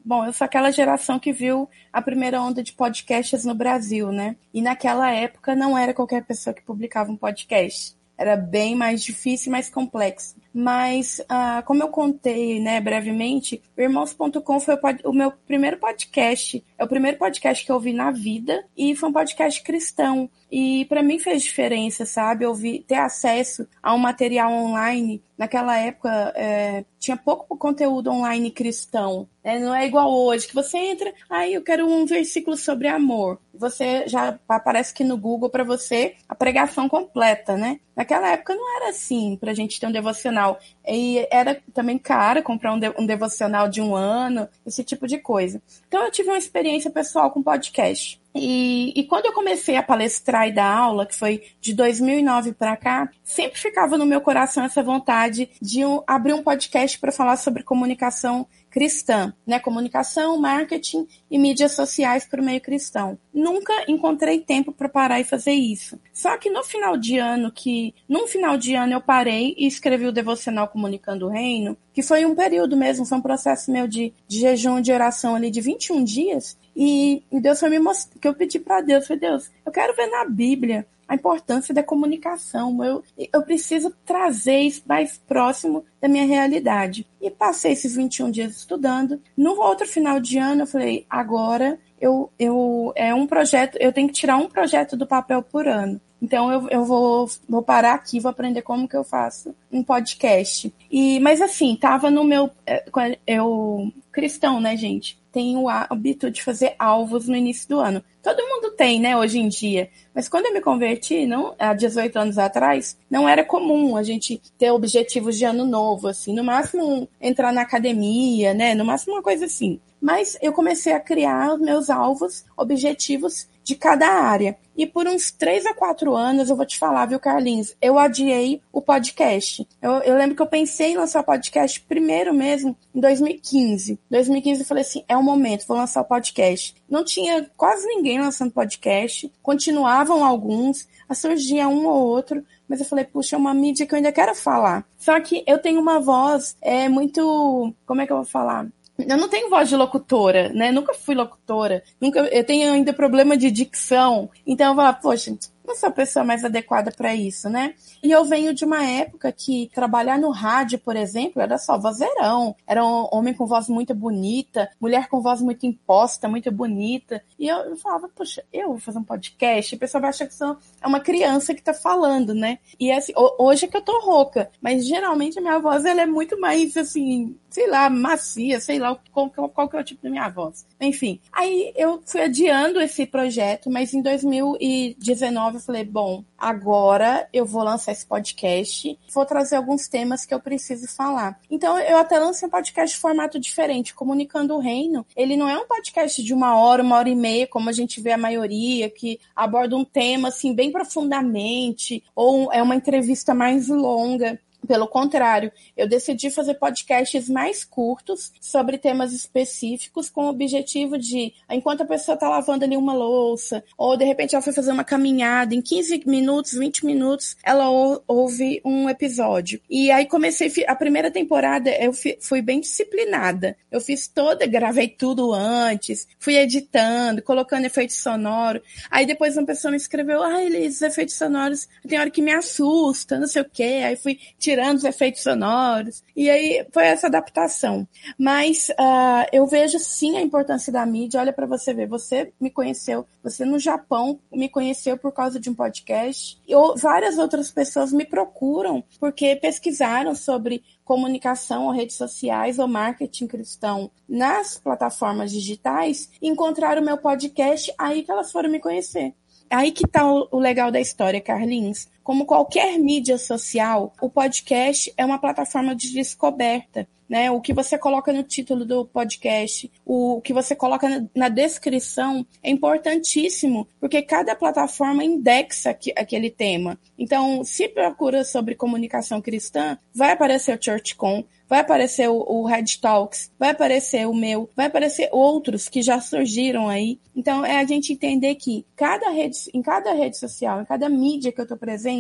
Bom, eu sou aquela geração que viu a primeira onda de podcasts no Brasil, né? E naquela época não era qualquer pessoa que publicava um podcast. Era bem mais difícil e mais complexo. Mas, ah, como eu contei né, brevemente, Irmãos.com foi o, o, meu primeiro podcast. É o primeiro podcast que eu ouvi na vida e foi um podcast cristão. E para mim fez diferença, sabe? Eu vi, ter acesso a um material online. Naquela época é, tinha pouco conteúdo online cristão. Né? Não é igual hoje, que você entra, aí ah, eu quero um versículo sobre amor. Você já aparece aqui no Google para você a pregação completa, né? Naquela época não era assim, pra gente ter um devocional. E era também caro comprar um, de, um devocional de um ano, esse tipo de coisa. Então eu tive uma experiência pessoal com podcast. E, e, quando eu comecei a palestrar e dar aula, que foi de 2009 para cá, sempre ficava no meu coração essa vontade de um, abrir um podcast para falar sobre comunicação cristã, né? Comunicação, marketing e mídias sociais para o meio cristão. Nunca encontrei tempo para parar e fazer isso. Só que no final de ano, que num final de ano eu parei e escrevi o devocional Comunicando o Reino, que foi um período mesmo, foi um processo meu de, de jejum de oração ali de 21 dias, e, e Deus foi me mostrar, que eu pedi para Deus, foi Deus, eu quero ver na Bíblia a importância da comunicação. Eu, eu preciso trazer isso mais próximo da minha realidade. E passei esses 21 dias estudando. No outro final de ano, eu falei, agora eu, eu é um projeto, eu tenho que tirar um projeto do papel por ano. Então eu, eu vou, vou parar aqui, vou aprender como que eu faço um podcast. E, mas assim, tava no meu. É, eu. Cristão, né, gente? Tenho o hábito de fazer alvos no início do ano. Todo mundo tem, né, hoje em dia. Mas quando eu me converti, não, há 18 anos atrás, não era comum a gente ter objetivos de ano novo, assim. No máximo, entrar na academia, né? No máximo, uma coisa assim. Mas eu comecei a criar os meus alvos, objetivos de cada área. E por uns três a quatro anos, eu vou te falar, viu, Carlinhos? Eu adiei o podcast. Eu, eu lembro que eu pensei em lançar o podcast primeiro mesmo em 2015. 2015 eu falei assim: é o momento, vou lançar o podcast. Não tinha quase ninguém lançando podcast, continuavam alguns, surgia um ou outro, mas eu falei, puxa, é uma mídia que eu ainda quero falar. Só que eu tenho uma voz é muito. Como é que eu vou falar? Eu não tenho voz de locutora, né? Nunca fui locutora. Nunca, eu tenho ainda problema de dicção. Então eu falo, poxa, não sou a pessoa mais adequada para isso, né? E eu venho de uma época que trabalhar no rádio, por exemplo, era só vozeirão. Era um homem com voz muito bonita, mulher com voz muito imposta, muito bonita. E eu, eu falava, poxa, eu vou fazer um podcast. A pessoa vai achar que sou, é uma criança que tá falando, né? E assim, hoje é que eu tô rouca, mas geralmente a minha voz ela é muito mais assim, sei lá, macia, sei lá qual, qual que é o tipo da minha voz. Enfim, aí eu fui adiando esse projeto, mas em 2019 eu falei, bom, agora eu vou lançar esse podcast, vou trazer alguns temas que eu preciso falar. Então eu até lancei um podcast de formato diferente, Comunicando o Reino. Ele não é um podcast de uma hora, uma hora e meia, como a gente vê a maioria, que aborda um tema assim bem profundamente, ou é uma entrevista mais longa. Pelo contrário, eu decidi fazer podcasts mais curtos sobre temas específicos com o objetivo de, enquanto a pessoa está lavando ali uma louça, ou de repente ela foi fazer uma caminhada, em 15 minutos, 20 minutos, ela ouve um episódio. E aí comecei, a primeira temporada eu fui bem disciplinada. Eu fiz toda, gravei tudo antes, fui editando, colocando efeitos sonoros. Aí depois uma pessoa me escreveu, ah, esses efeitos sonoros tem hora que me assusta, não sei o quê. Aí fui tirando os efeitos sonoros. E aí foi essa adaptação. Mas uh, eu vejo sim a importância da mídia. Olha para você ver, você me conheceu, você no Japão me conheceu por causa de um podcast. E várias outras pessoas me procuram porque pesquisaram sobre comunicação ou redes sociais ou marketing cristão nas plataformas digitais, encontraram o meu podcast, aí que elas foram me conhecer. Aí que tá o, legal da história, Carlinhos. Como qualquer mídia social, o podcast é uma plataforma de descoberta. Né? O que você coloca no título do podcast, o que você coloca na descrição é importantíssimo, porque cada plataforma indexa aquele tema. Então, se procura sobre comunicação cristã, vai aparecer o ChurchCon, vai aparecer o, o Red Talks, vai aparecer o meu, vai aparecer outros que já surgiram aí. Então é a gente entender que cada rede, em cada rede social, em cada mídia que eu estou presente,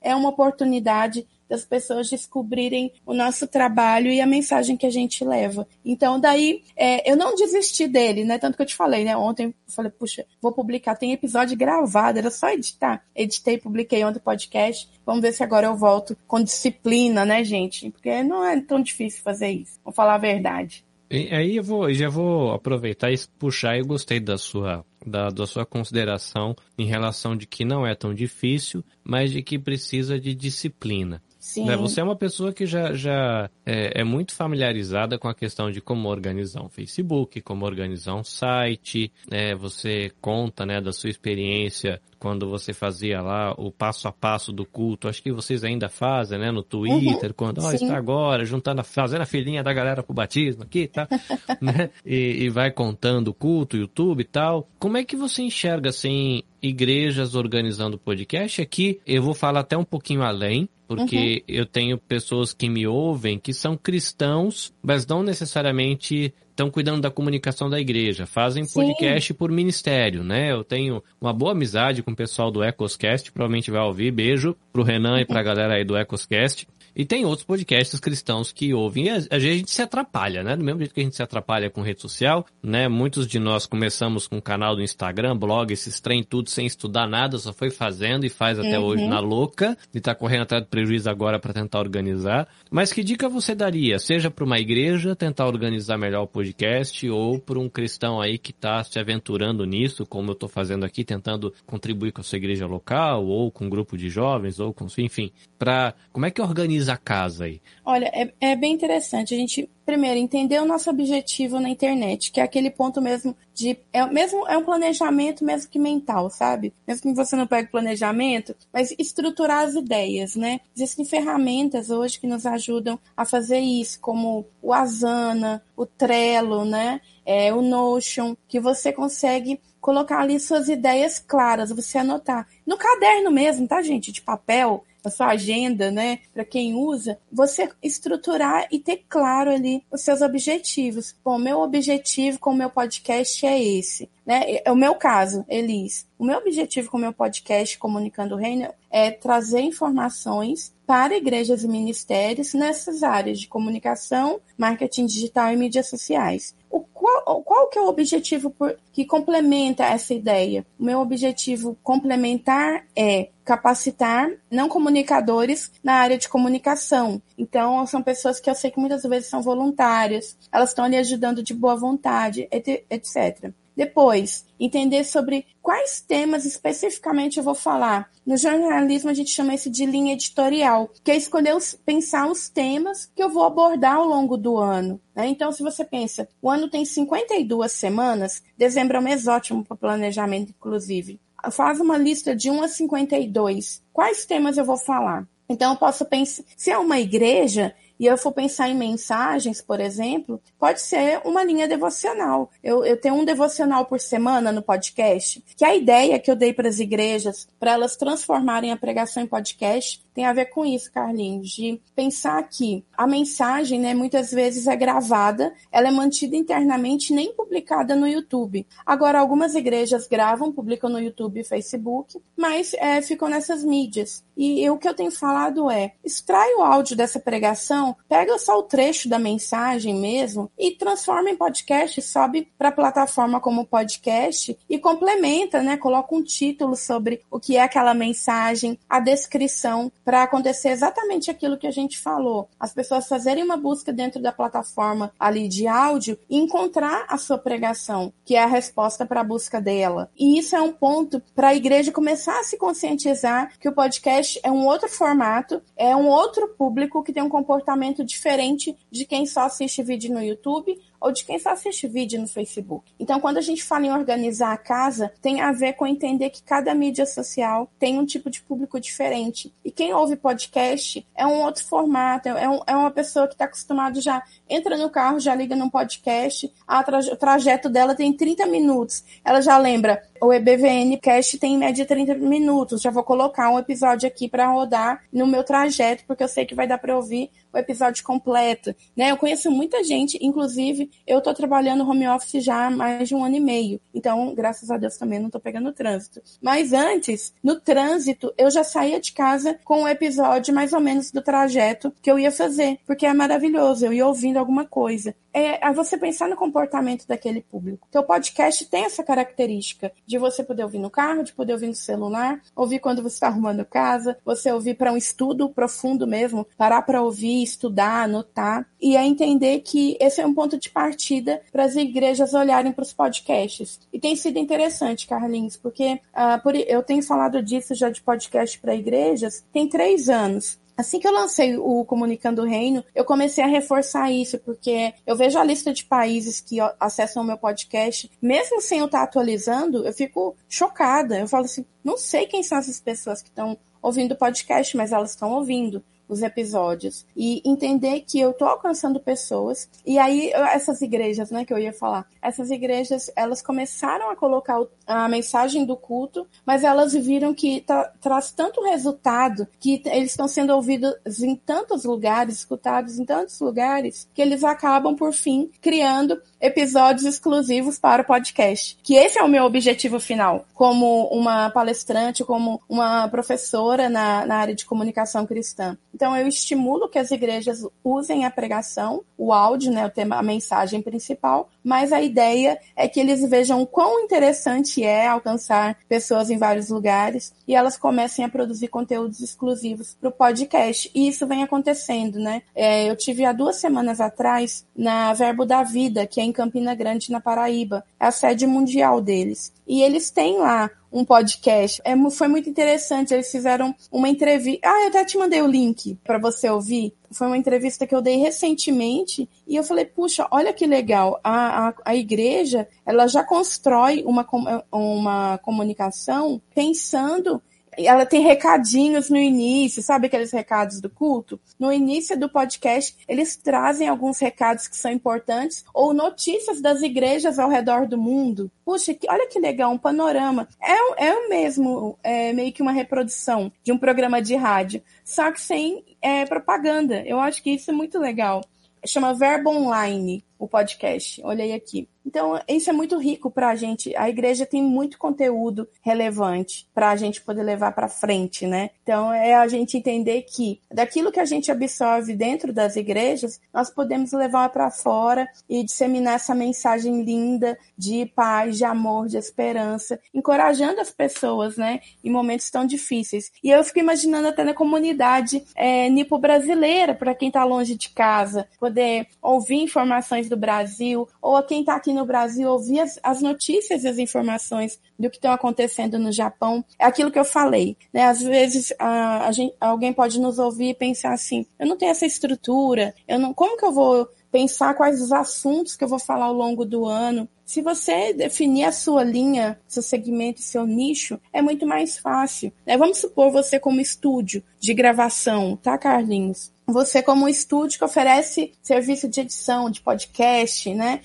é uma oportunidade das pessoas descobrirem o nosso trabalho e a mensagem que a gente leva. Então, daí, é, eu não desisti dele, né? Tanto que eu te falei, né? Ontem eu falei, puxa, vou publicar, tem episódio gravado, era só editar. Editei, publiquei ontem o podcast. Vamos ver se agora eu volto com disciplina, né, gente? Porque não é tão difícil fazer isso. Vou falar a verdade. E aí eu vou, já vou aproveitar e puxar. Eu gostei da sua, da, da sua consideração em relação de que não é tão difícil, mas de que precisa de disciplina. Sim. Né? Você é uma pessoa que já, já é, é, muito familiarizada com a questão de como organizar um Facebook, como organizar um site, né? Você conta, né, da sua experiência quando você fazia lá o passo a passo do culto. Acho que vocês ainda fazem, né, no Twitter, uhum. quando, ó, oh, está agora, juntando, fazendo a filhinha da galera pro batismo aqui, tá? [LAUGHS] né? E, e vai contando o culto, YouTube e tal. Como é que você enxerga, assim, igrejas organizando podcast? Aqui eu vou falar até um pouquinho além, porque uhum. eu tenho pessoas que me ouvem que são cristãos, mas não necessariamente estão cuidando da comunicação da igreja, fazem Sim. podcast por ministério, né? Eu tenho uma boa amizade com o pessoal do Ecoscast, provavelmente vai ouvir. Beijo pro Renan uhum. e pra galera aí do Ecoscast. E tem outros podcasts cristãos que ouvem. E às vezes a gente se atrapalha, né? Do mesmo jeito que a gente se atrapalha com rede social, né? Muitos de nós começamos com um canal do Instagram, blog, esses trem tudo sem estudar nada, só foi fazendo e faz até uhum. hoje na louca. E tá correndo atrás do prejuízo agora para tentar organizar. Mas que dica você daria? Seja para uma igreja tentar organizar melhor o podcast ou para um cristão aí que tá se aventurando nisso, como eu tô fazendo aqui, tentando contribuir com a sua igreja local ou com um grupo de jovens ou com, enfim, para como é que organiza a casa aí? Olha, é, é bem interessante. A gente, primeiro, entender o nosso objetivo na internet, que é aquele ponto mesmo de. É, mesmo, é um planejamento mesmo que mental, sabe? Mesmo que você não pegue planejamento, mas estruturar as ideias, né? Existem ferramentas hoje que nos ajudam a fazer isso, como o Asana, o Trello, né? É, o Notion, que você consegue colocar ali suas ideias claras, você anotar. No caderno mesmo, tá, gente? De papel, a sua agenda, né, para quem usa, você estruturar e ter claro ali os seus objetivos. Bom, meu objetivo com o meu podcast é esse, né? É o meu caso, Elis. O meu objetivo com o meu podcast Comunicando o Reino é trazer informações para igrejas e ministérios nessas áreas de comunicação, marketing digital e mídias sociais. O qual, qual que é o objetivo por, que complementa essa ideia? O meu objetivo complementar é capacitar não comunicadores na área de comunicação. Então, são pessoas que eu sei que muitas vezes são voluntárias, elas estão ali ajudando de boa vontade, etc. Depois, entender sobre quais temas especificamente eu vou falar. No jornalismo, a gente chama isso de linha editorial, que é escolher os, pensar os temas que eu vou abordar ao longo do ano. Né? Então, se você pensa, o ano tem 52 semanas, dezembro é um mês ótimo para planejamento, inclusive. Faz uma lista de 1 a 52. Quais temas eu vou falar? Então, eu posso pensar, se é uma igreja, e eu for pensar em mensagens, por exemplo, pode ser uma linha devocional. Eu, eu tenho um devocional por semana no podcast, que a ideia que eu dei para as igrejas, para elas transformarem a pregação em podcast, tem a ver com isso, Carlinhos, de pensar que a mensagem, né, muitas vezes é gravada, ela é mantida internamente nem publicada no YouTube. Agora, algumas igrejas gravam, publicam no YouTube e Facebook, mas é, ficam nessas mídias. E, e o que eu tenho falado é, extrai o áudio dessa pregação, pega só o trecho da mensagem mesmo e transforma em podcast, sobe para a plataforma como podcast e complementa, né, coloca um título sobre o que é aquela mensagem, a descrição para acontecer exatamente aquilo que a gente falou. As pessoas fazerem uma busca dentro da plataforma ali de áudio e encontrar a sua pregação, que é a resposta para a busca dela. E isso é um ponto para a igreja começar a se conscientizar que o podcast é um outro formato, é um outro público que tem um comportamento diferente de quem só assiste vídeo no YouTube ou de quem só assiste vídeo no Facebook. Então, quando a gente fala em organizar a casa, tem a ver com entender que cada mídia social tem um tipo de público diferente. E quem ouve podcast é um outro formato, é, um, é uma pessoa que está acostumado já entra no carro, já liga num podcast, a o trajeto dela tem 30 minutos. Ela já lembra, o EBVN Cast tem em média 30 minutos. Já vou colocar um episódio aqui para rodar no meu trajeto, porque eu sei que vai dar para ouvir o episódio completo, né? Eu conheço muita gente, inclusive eu estou trabalhando home office já há mais de um ano e meio, então graças a Deus também não estou pegando trânsito. Mas antes, no trânsito, eu já saía de casa com um episódio mais ou menos do trajeto que eu ia fazer, porque é maravilhoso, eu ia ouvindo alguma coisa. É, é você pensar no comportamento daquele público. Teu podcast tem essa característica de você poder ouvir no carro, de poder ouvir no celular, ouvir quando você está arrumando casa, você ouvir para um estudo profundo mesmo, parar para ouvir estudar, anotar, e é entender que esse é um ponto de partida para as igrejas olharem para os podcasts. E tem sido interessante, Carlinhos, porque uh, por, eu tenho falado disso já de podcast para igrejas tem três anos. Assim que eu lancei o Comunicando o Reino, eu comecei a reforçar isso, porque eu vejo a lista de países que acessam o meu podcast, mesmo sem eu estar atualizando, eu fico chocada. Eu falo assim, não sei quem são essas pessoas que estão ouvindo o podcast, mas elas estão ouvindo os episódios e entender que eu tô alcançando pessoas e aí essas igrejas, né, que eu ia falar, essas igrejas elas começaram a colocar a mensagem do culto, mas elas viram que tra traz tanto resultado que eles estão sendo ouvidos em tantos lugares, escutados em tantos lugares que eles acabam por fim criando episódios exclusivos para o podcast. Que esse é o meu objetivo final, como uma palestrante, como uma professora na, na área de comunicação cristã. Então eu estimulo que as igrejas usem a pregação, o áudio, né, o tema, a mensagem principal, mas a ideia é que eles vejam quão interessante é alcançar pessoas em vários lugares e elas comecem a produzir conteúdos exclusivos para o podcast. E isso vem acontecendo, né? É, eu tive há duas semanas atrás na Verbo da Vida, que é em Campina Grande, na Paraíba, é a sede mundial deles. E eles têm lá um podcast. É, foi muito interessante. Eles fizeram uma entrevista. Ah, eu até te mandei o link para você ouvir. Foi uma entrevista que eu dei recentemente e eu falei, puxa, olha que legal. A, a, a igreja, ela já constrói uma, uma comunicação pensando ela tem recadinhos no início, sabe aqueles recados do culto? No início do podcast, eles trazem alguns recados que são importantes ou notícias das igrejas ao redor do mundo. Puxa, que, olha que legal, um panorama. É, é o mesmo, é meio que uma reprodução de um programa de rádio, só que sem é, propaganda. Eu acho que isso é muito legal. Chama Verbo Online, o podcast. Olhei aqui. Então, isso é muito rico para a gente. A igreja tem muito conteúdo relevante para a gente poder levar para frente, né? Então, é a gente entender que daquilo que a gente absorve dentro das igrejas, nós podemos levar para fora e disseminar essa mensagem linda de paz, de amor, de esperança, encorajando as pessoas, né? Em momentos tão difíceis. E eu fico imaginando até na comunidade é, nipo brasileira, para quem está longe de casa, poder ouvir informações do Brasil, ou a quem está aqui no Brasil ouvir as, as notícias e as informações do que estão acontecendo no Japão. É aquilo que eu falei, né? Às vezes a, a gente, alguém pode nos ouvir e pensar assim: eu não tenho essa estrutura, eu não, como que eu vou pensar quais os assuntos que eu vou falar ao longo do ano. Se você definir a sua linha, seu segmento, seu nicho, é muito mais fácil. Né? Vamos supor você como estúdio de gravação, tá, Carlinhos? Você como um estúdio que oferece serviço de edição, de podcast, né?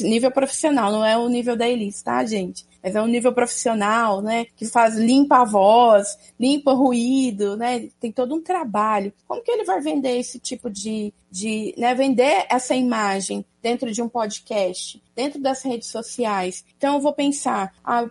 Nível profissional, não é o nível da Elis, tá, gente? Mas é um nível profissional, né? Que faz, limpa a voz, limpa o ruído, né? Tem todo um trabalho. Como que ele vai vender esse tipo de, de né, vender essa imagem dentro de um podcast, dentro das redes sociais. Então eu vou pensar ah,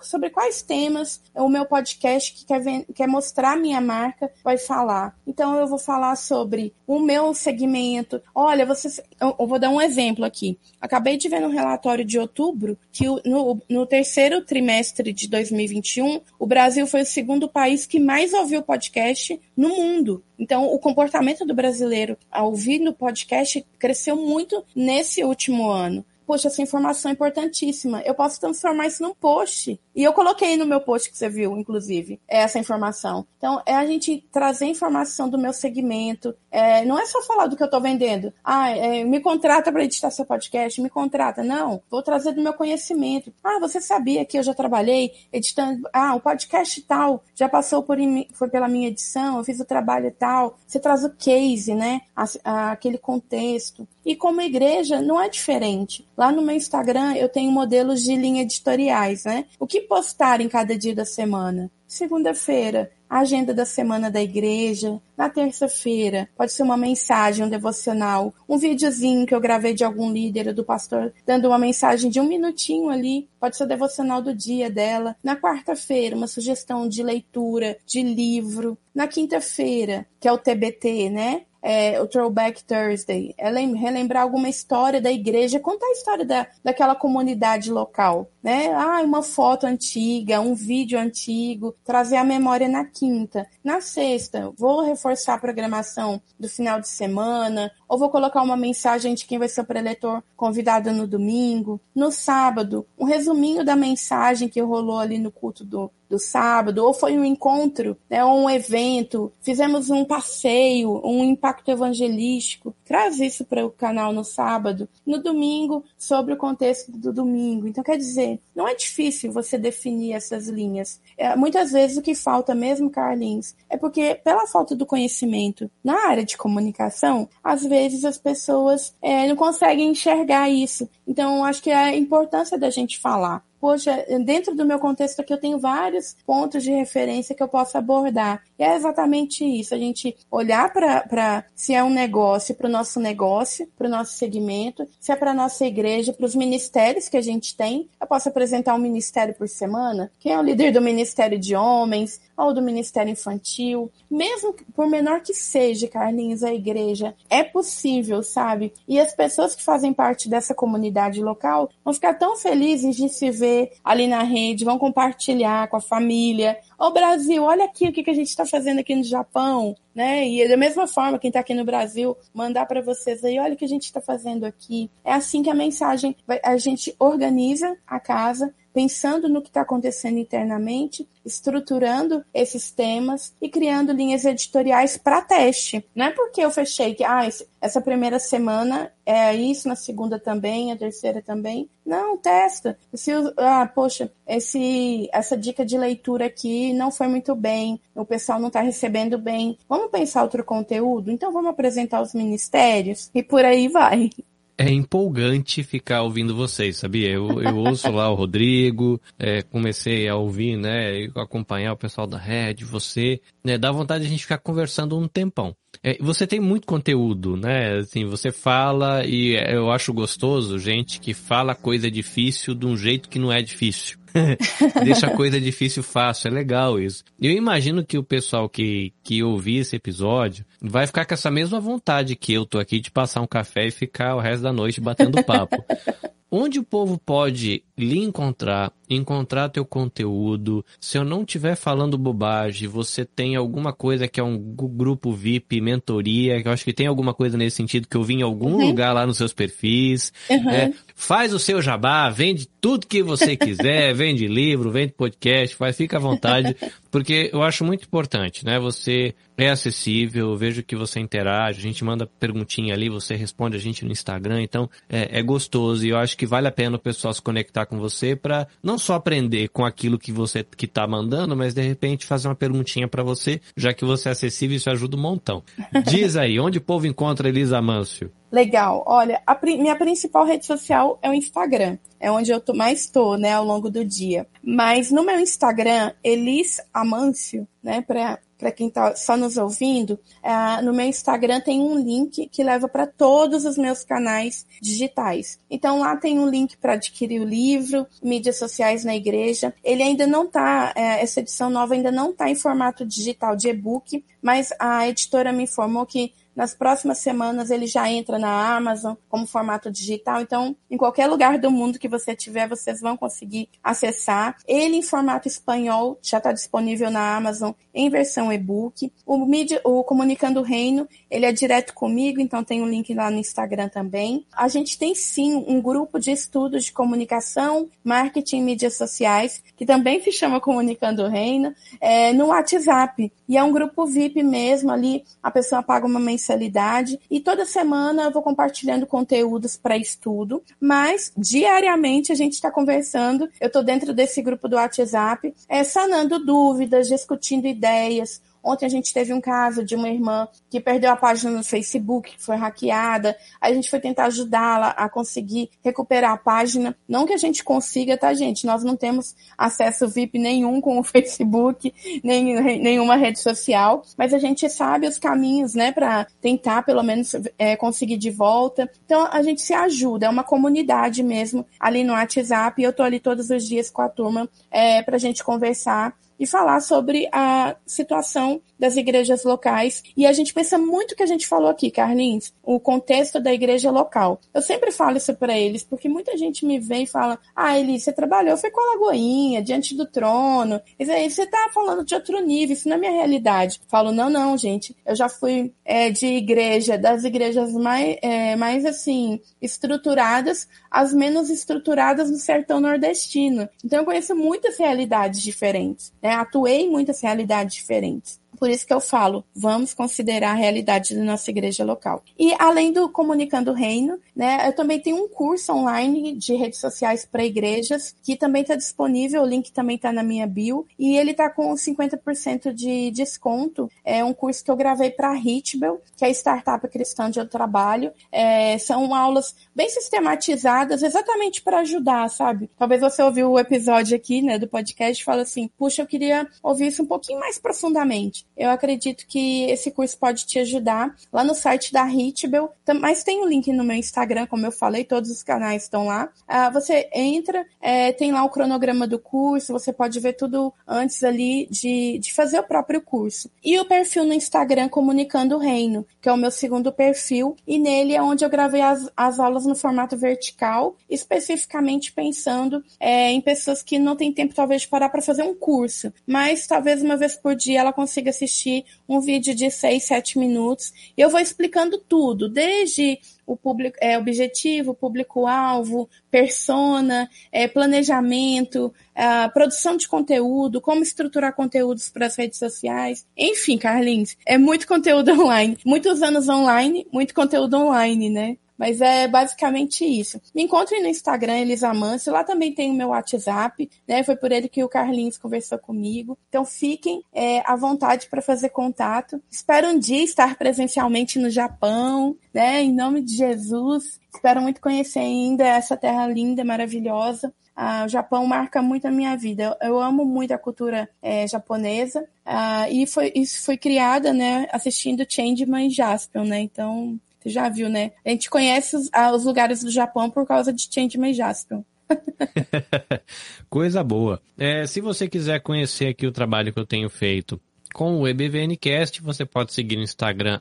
sobre quais temas o meu podcast que quer, quer mostrar a minha marca vai falar. Então eu vou falar sobre o meu segmento. Olha, vocês, eu vou dar um exemplo aqui. Acabei de ver no relatório de outubro que no, no terceiro trimestre de 2021 o Brasil foi o segundo país que mais ouviu podcast no mundo. Então, o comportamento do brasileiro ao ouvir no podcast cresceu muito nesse último ano poxa, essa informação é importantíssima. Eu posso transformar isso num post. E eu coloquei no meu post que você viu, inclusive, essa informação. Então, é a gente trazer informação do meu segmento. É, não é só falar do que eu estou vendendo. Ah, é, me contrata para editar seu podcast, me contrata. Não, vou trazer do meu conhecimento. Ah, você sabia que eu já trabalhei editando. Ah, o podcast tal já passou por foi pela minha edição, eu fiz o trabalho tal. Você traz o case, né? A, a, aquele contexto. E como igreja, não é diferente. Lá no meu Instagram eu tenho modelos de linha editoriais, né? O que postar em cada dia da semana? Segunda-feira, a agenda da semana da igreja. Na terça-feira, pode ser uma mensagem, um devocional, um videozinho que eu gravei de algum líder do pastor, dando uma mensagem de um minutinho ali. Pode ser o devocional do dia dela. Na quarta-feira, uma sugestão de leitura, de livro. Na quinta-feira, que é o TBT, né? É, o Throwback Thursday, é relembrar alguma história da igreja, contar a história da, daquela comunidade local, né? Ah, uma foto antiga, um vídeo antigo, trazer a memória na quinta. Na sexta, vou reforçar a programação do final de semana, ou vou colocar uma mensagem de quem vai ser o preletor convidado no domingo. No sábado, um resuminho da mensagem que rolou ali no culto do, do sábado, ou foi um encontro, né, ou um evento, fizemos um passeio, um impacto evangelístico, traz isso para o canal no sábado, no domingo, sobre o contexto do domingo. Então, quer dizer, não é difícil você definir essas linhas. É, muitas vezes o que falta mesmo, Carlinhos, é porque, pela falta do conhecimento na área de comunicação, às vezes as pessoas é, não conseguem enxergar isso. Então, acho que é a importância da gente falar poxa, dentro do meu contexto aqui eu tenho vários pontos de referência que eu posso abordar. E é exatamente isso, a gente olhar para se é um negócio, para o nosso negócio, para o nosso segmento, se é para a nossa igreja, para os ministérios que a gente tem. Eu posso apresentar um ministério por semana? Quem é o líder do ministério de homens ou do ministério infantil? Mesmo por menor que seja, Carlinhos, a igreja, é possível, sabe? E as pessoas que fazem parte dessa comunidade local vão ficar tão felizes de se ver ali na rede, vão compartilhar com a família. Ô Brasil, olha aqui o que, a gente está fazendo aqui no Japão, né? E da mesma forma, quem está aqui no Brasil, mandar para vocês aí, olha o que a gente está fazendo aqui. É assim que a mensagem, a gente organiza a casa, pensando no que está acontecendo internamente, estruturando esses temas e criando linhas editoriais para teste. Não é porque eu fechei que ah, essa primeira semana é isso, na segunda também, a terceira também. Não, testa. Se, ah, poxa, esse, essa dica de leitura aqui não foi muito bem, o pessoal não está recebendo bem. Vamos pensar outro conteúdo? Então vamos apresentar os ministérios e por aí vai é empolgante ficar ouvindo vocês, sabia? Eu, eu ouço lá o Rodrigo, é, comecei a ouvir, né, acompanhar o pessoal da Red, você, né, dá vontade de a gente ficar conversando um tempão. É, você tem muito conteúdo, né, assim, você fala e eu acho gostoso gente que fala coisa difícil de um jeito que não é difícil. [LAUGHS] Deixa a coisa difícil fácil, é legal isso. Eu imagino que o pessoal que, que ouvir esse episódio vai ficar com essa mesma vontade que eu tô aqui de passar um café e ficar o resto da noite batendo papo. [LAUGHS] Onde o povo pode lhe encontrar, encontrar teu conteúdo. Se eu não estiver falando bobagem, você tem alguma coisa que é um grupo VIP, mentoria, que eu acho que tem alguma coisa nesse sentido que eu vi em algum uhum. lugar lá nos seus perfis. Uhum. É, faz o seu jabá, vende tudo que você quiser, [LAUGHS] vende livro, vende podcast, faz, fica à vontade, porque eu acho muito importante, né? Você é acessível, eu vejo que você interage, a gente manda perguntinha ali, você responde a gente no Instagram, então é, é gostoso e eu acho que vale a pena o pessoal se conectar com você para não só aprender com aquilo que você que tá mandando, mas de repente fazer uma perguntinha para você, já que você é acessível, isso ajuda um montão. Diz aí, onde o povo encontra Elisa Mâncio? Legal. Olha, a minha principal rede social é o Instagram. É onde eu tô, mais estou, né, ao longo do dia. Mas no meu Instagram, Elis Amâncio, né, para para quem está só nos ouvindo, uh, no meu Instagram tem um link que leva para todos os meus canais digitais. Então lá tem um link para adquirir o livro, mídias sociais na igreja. Ele ainda não está, uh, essa edição nova ainda não está em formato digital de e-book, mas a editora me informou que nas próximas semanas ele já entra na Amazon como formato digital. Então, em qualquer lugar do mundo que você tiver, vocês vão conseguir acessar. Ele em formato espanhol já está disponível na Amazon em versão e-book. O, o Comunicando o Reino, ele é direto comigo, então tem um link lá no Instagram também. A gente tem sim um grupo de estudos de comunicação, marketing e mídias sociais, que também se chama Comunicando o Reino, é, no WhatsApp. E é um grupo VIP mesmo, ali a pessoa paga uma mensagem mensalidade e toda semana eu vou compartilhando conteúdos para estudo, mas diariamente a gente está conversando. Eu estou dentro desse grupo do WhatsApp, é, sanando dúvidas, discutindo ideias, Ontem a gente teve um caso de uma irmã que perdeu a página no Facebook, que foi hackeada. A gente foi tentar ajudá-la a conseguir recuperar a página. Não que a gente consiga, tá, gente? Nós não temos acesso VIP nenhum com o [LAUGHS] Facebook, nem nenhuma rede social, mas a gente sabe os caminhos, né, para tentar pelo menos é, conseguir de volta. Então a gente se ajuda, é uma comunidade mesmo ali no WhatsApp. Eu tô ali todos os dias com a turma é, para a gente conversar e falar sobre a situação das igrejas locais. E a gente pensa muito que a gente falou aqui, Carlinhos, o contexto da igreja local. Eu sempre falo isso para eles, porque muita gente me vem e fala: Ah, Eli, você trabalhou, foi com a Lagoinha, diante do trono. Isso aí, você tá falando de outro nível, isso não é minha realidade. Falo, não, não, gente. Eu já fui é, de igreja, das igrejas mais, é, mais assim, estruturadas, as menos estruturadas no sertão nordestino. Então eu conheço muitas realidades diferentes, né? Atuei em muitas realidades diferentes. Por isso que eu falo, vamos considerar a realidade da nossa igreja local. E além do Comunicando o Reino, né, eu também tenho um curso online de redes sociais para igrejas, que também está disponível, o link também está na minha bio, e ele está com 50% de desconto. É um curso que eu gravei para a Hitbel, que é a startup cristã onde eu trabalho. É, são aulas bem sistematizadas, exatamente para ajudar, sabe? Talvez você ouviu o episódio aqui, né, do podcast e fala assim, puxa, eu queria ouvir isso um pouquinho mais profundamente eu acredito que esse curso pode te ajudar lá no site da Hitbel, mas tem o um link no meu Instagram, como eu falei, todos os canais estão lá. Uh, você entra, é, tem lá o cronograma do curso, você pode ver tudo antes ali de, de fazer o próprio curso. E o perfil no Instagram Comunicando o Reino, que é o meu segundo perfil, e nele é onde eu gravei as, as aulas no formato vertical, especificamente pensando é, em pessoas que não têm tempo talvez de parar para fazer um curso, mas talvez uma vez por dia ela consiga assistir um vídeo de 6, 7 minutos. E eu vou explicando tudo, desde o público, é, objetivo, público-alvo, persona, é, planejamento, a produção de conteúdo, como estruturar conteúdos para as redes sociais. Enfim, Carlinhos, é muito conteúdo [LAUGHS] online. Muitos anos online, muito conteúdo online, né? Mas é basicamente isso. Me encontrem no Instagram, Elisa Mancio. Lá também tem o meu WhatsApp, né? Foi por ele que o Carlinhos conversou comigo. Então fiquem é, à vontade para fazer contato. Espero um dia estar presencialmente no Japão, né? Em nome de Jesus. Espero muito conhecer ainda essa terra linda, maravilhosa. Ah, o Japão marca muito a minha vida. Eu, eu amo muito a cultura é, japonesa ah, e foi, isso foi criada, né, assistindo Changeman e Jaspion, né? Então você já viu, né? A gente conhece os, ah, os lugares do Japão por causa de Changeman Jaspion. [LAUGHS] Coisa boa. É, se você quiser conhecer aqui o trabalho que eu tenho feito com o EBVNcast, você pode seguir no Instagram,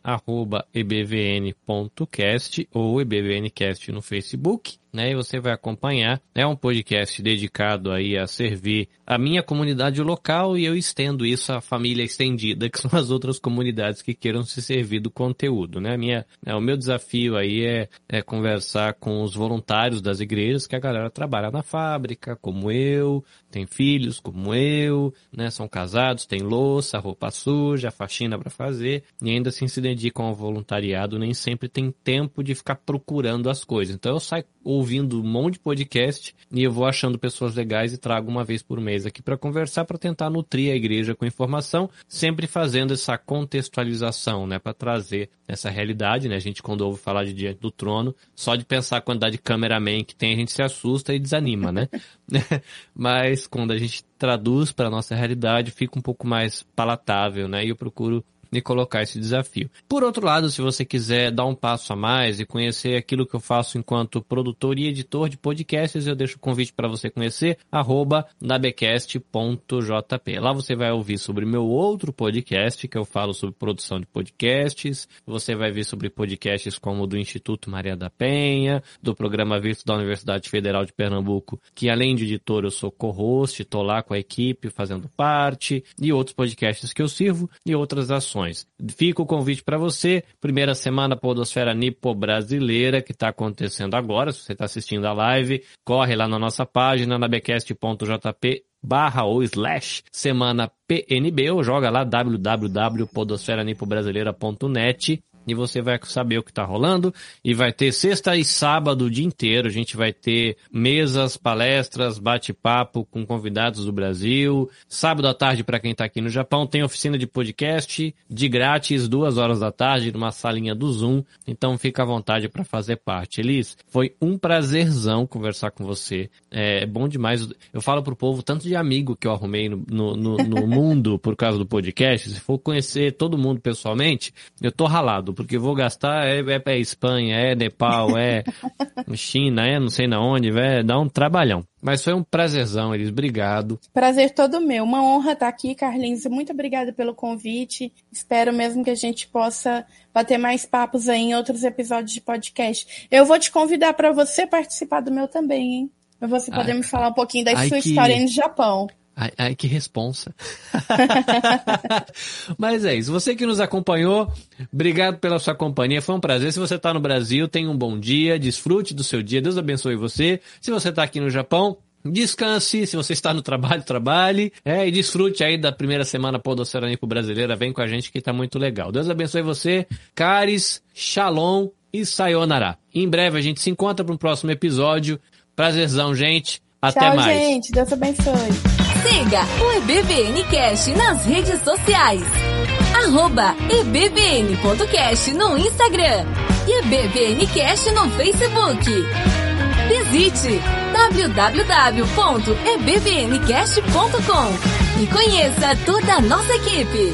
ebvn.cast ou ebvncast no Facebook né? E você vai acompanhar. É um podcast dedicado aí a servir a minha comunidade local e eu estendo isso à família estendida, [LAUGHS] que são as outras comunidades que queiram se servir do conteúdo, né? Minha, né, o meu desafio aí é, é conversar com os voluntários das igrejas, que a galera trabalha na fábrica, como eu, tem filhos como eu, né? São casados, tem louça, roupa suja, faxina para fazer e ainda assim se dedicam ao voluntariado, nem sempre tem tempo de ficar procurando as coisas. Então eu saio ouvindo um monte de podcast e eu vou achando pessoas legais e trago uma vez por mês aqui para conversar, para tentar nutrir a igreja com informação, sempre fazendo essa contextualização, né, para trazer essa realidade, né? A gente quando ouve falar de diante do trono, só de pensar a quantidade de cameraman que tem, a gente se assusta e desanima, né? [LAUGHS] Mas quando a gente traduz para nossa realidade, fica um pouco mais palatável, né? E eu procuro e colocar esse desafio. Por outro lado, se você quiser dar um passo a mais e conhecer aquilo que eu faço enquanto produtor e editor de podcasts, eu deixo o convite para você conhecer, arroba nabecast.jp. Lá você vai ouvir sobre meu outro podcast, que eu falo sobre produção de podcasts, você vai ver sobre podcasts como o do Instituto Maria da Penha, do programa Visto da Universidade Federal de Pernambuco, que além de editor eu sou co-host, tô lá com a equipe fazendo parte, e outros podcasts que eu sirvo, e outras ações Fica o convite para você, primeira semana Podosfera Nipo Brasileira, que está acontecendo agora, se você está assistindo a live, corre lá na nossa página, na becast.jp barra ou slash semana PNB ou joga lá www.podosferanipobrasileira.net e você vai saber o que está rolando e vai ter sexta e sábado o dia inteiro. A gente vai ter mesas, palestras, bate-papo com convidados do Brasil. Sábado à tarde, para quem está aqui no Japão, tem oficina de podcast de grátis, duas horas da tarde, numa salinha do Zoom. Então fica à vontade para fazer parte. Elis, foi um prazerzão conversar com você. É bom demais. Eu falo pro povo tanto de amigo que eu arrumei no, no, no, no [LAUGHS] mundo por causa do podcast. Se for conhecer todo mundo pessoalmente, eu tô ralado porque vou gastar é, é, é Espanha, é Nepal, é [LAUGHS] China, é não sei na onde, é, dá um trabalhão. Mas foi um prazerzão, eles. Obrigado. Prazer todo meu. Uma honra estar aqui, Carlinhos. Muito obrigada pelo convite. Espero mesmo que a gente possa bater mais papos aí em outros episódios de podcast. Eu vou te convidar para você participar do meu também, hein? Pra você poder ai, me falar um pouquinho da ai, sua que... história no Japão. Ai, ai, que responsa. [LAUGHS] Mas é isso. Você que nos acompanhou, obrigado pela sua companhia. Foi um prazer. Se você está no Brasil, tenha um bom dia, desfrute do seu dia. Deus abençoe você. Se você está aqui no Japão, descanse. Se você está no trabalho, trabalhe. É, e desfrute aí da primeira semana Podocera Nipo Brasileira. Vem com a gente que está muito legal. Deus abençoe você. Caris, Shalom e Sayonara. Em breve a gente se encontra para um próximo episódio. Prazerzão, gente. Até Tchau, mais. gente. Deus abençoe. Siga o EBVNcast nas redes sociais. Arroba ebbn.cast no Instagram e EBVNcast no Facebook. Visite www.ebbncast.com e conheça toda a nossa equipe.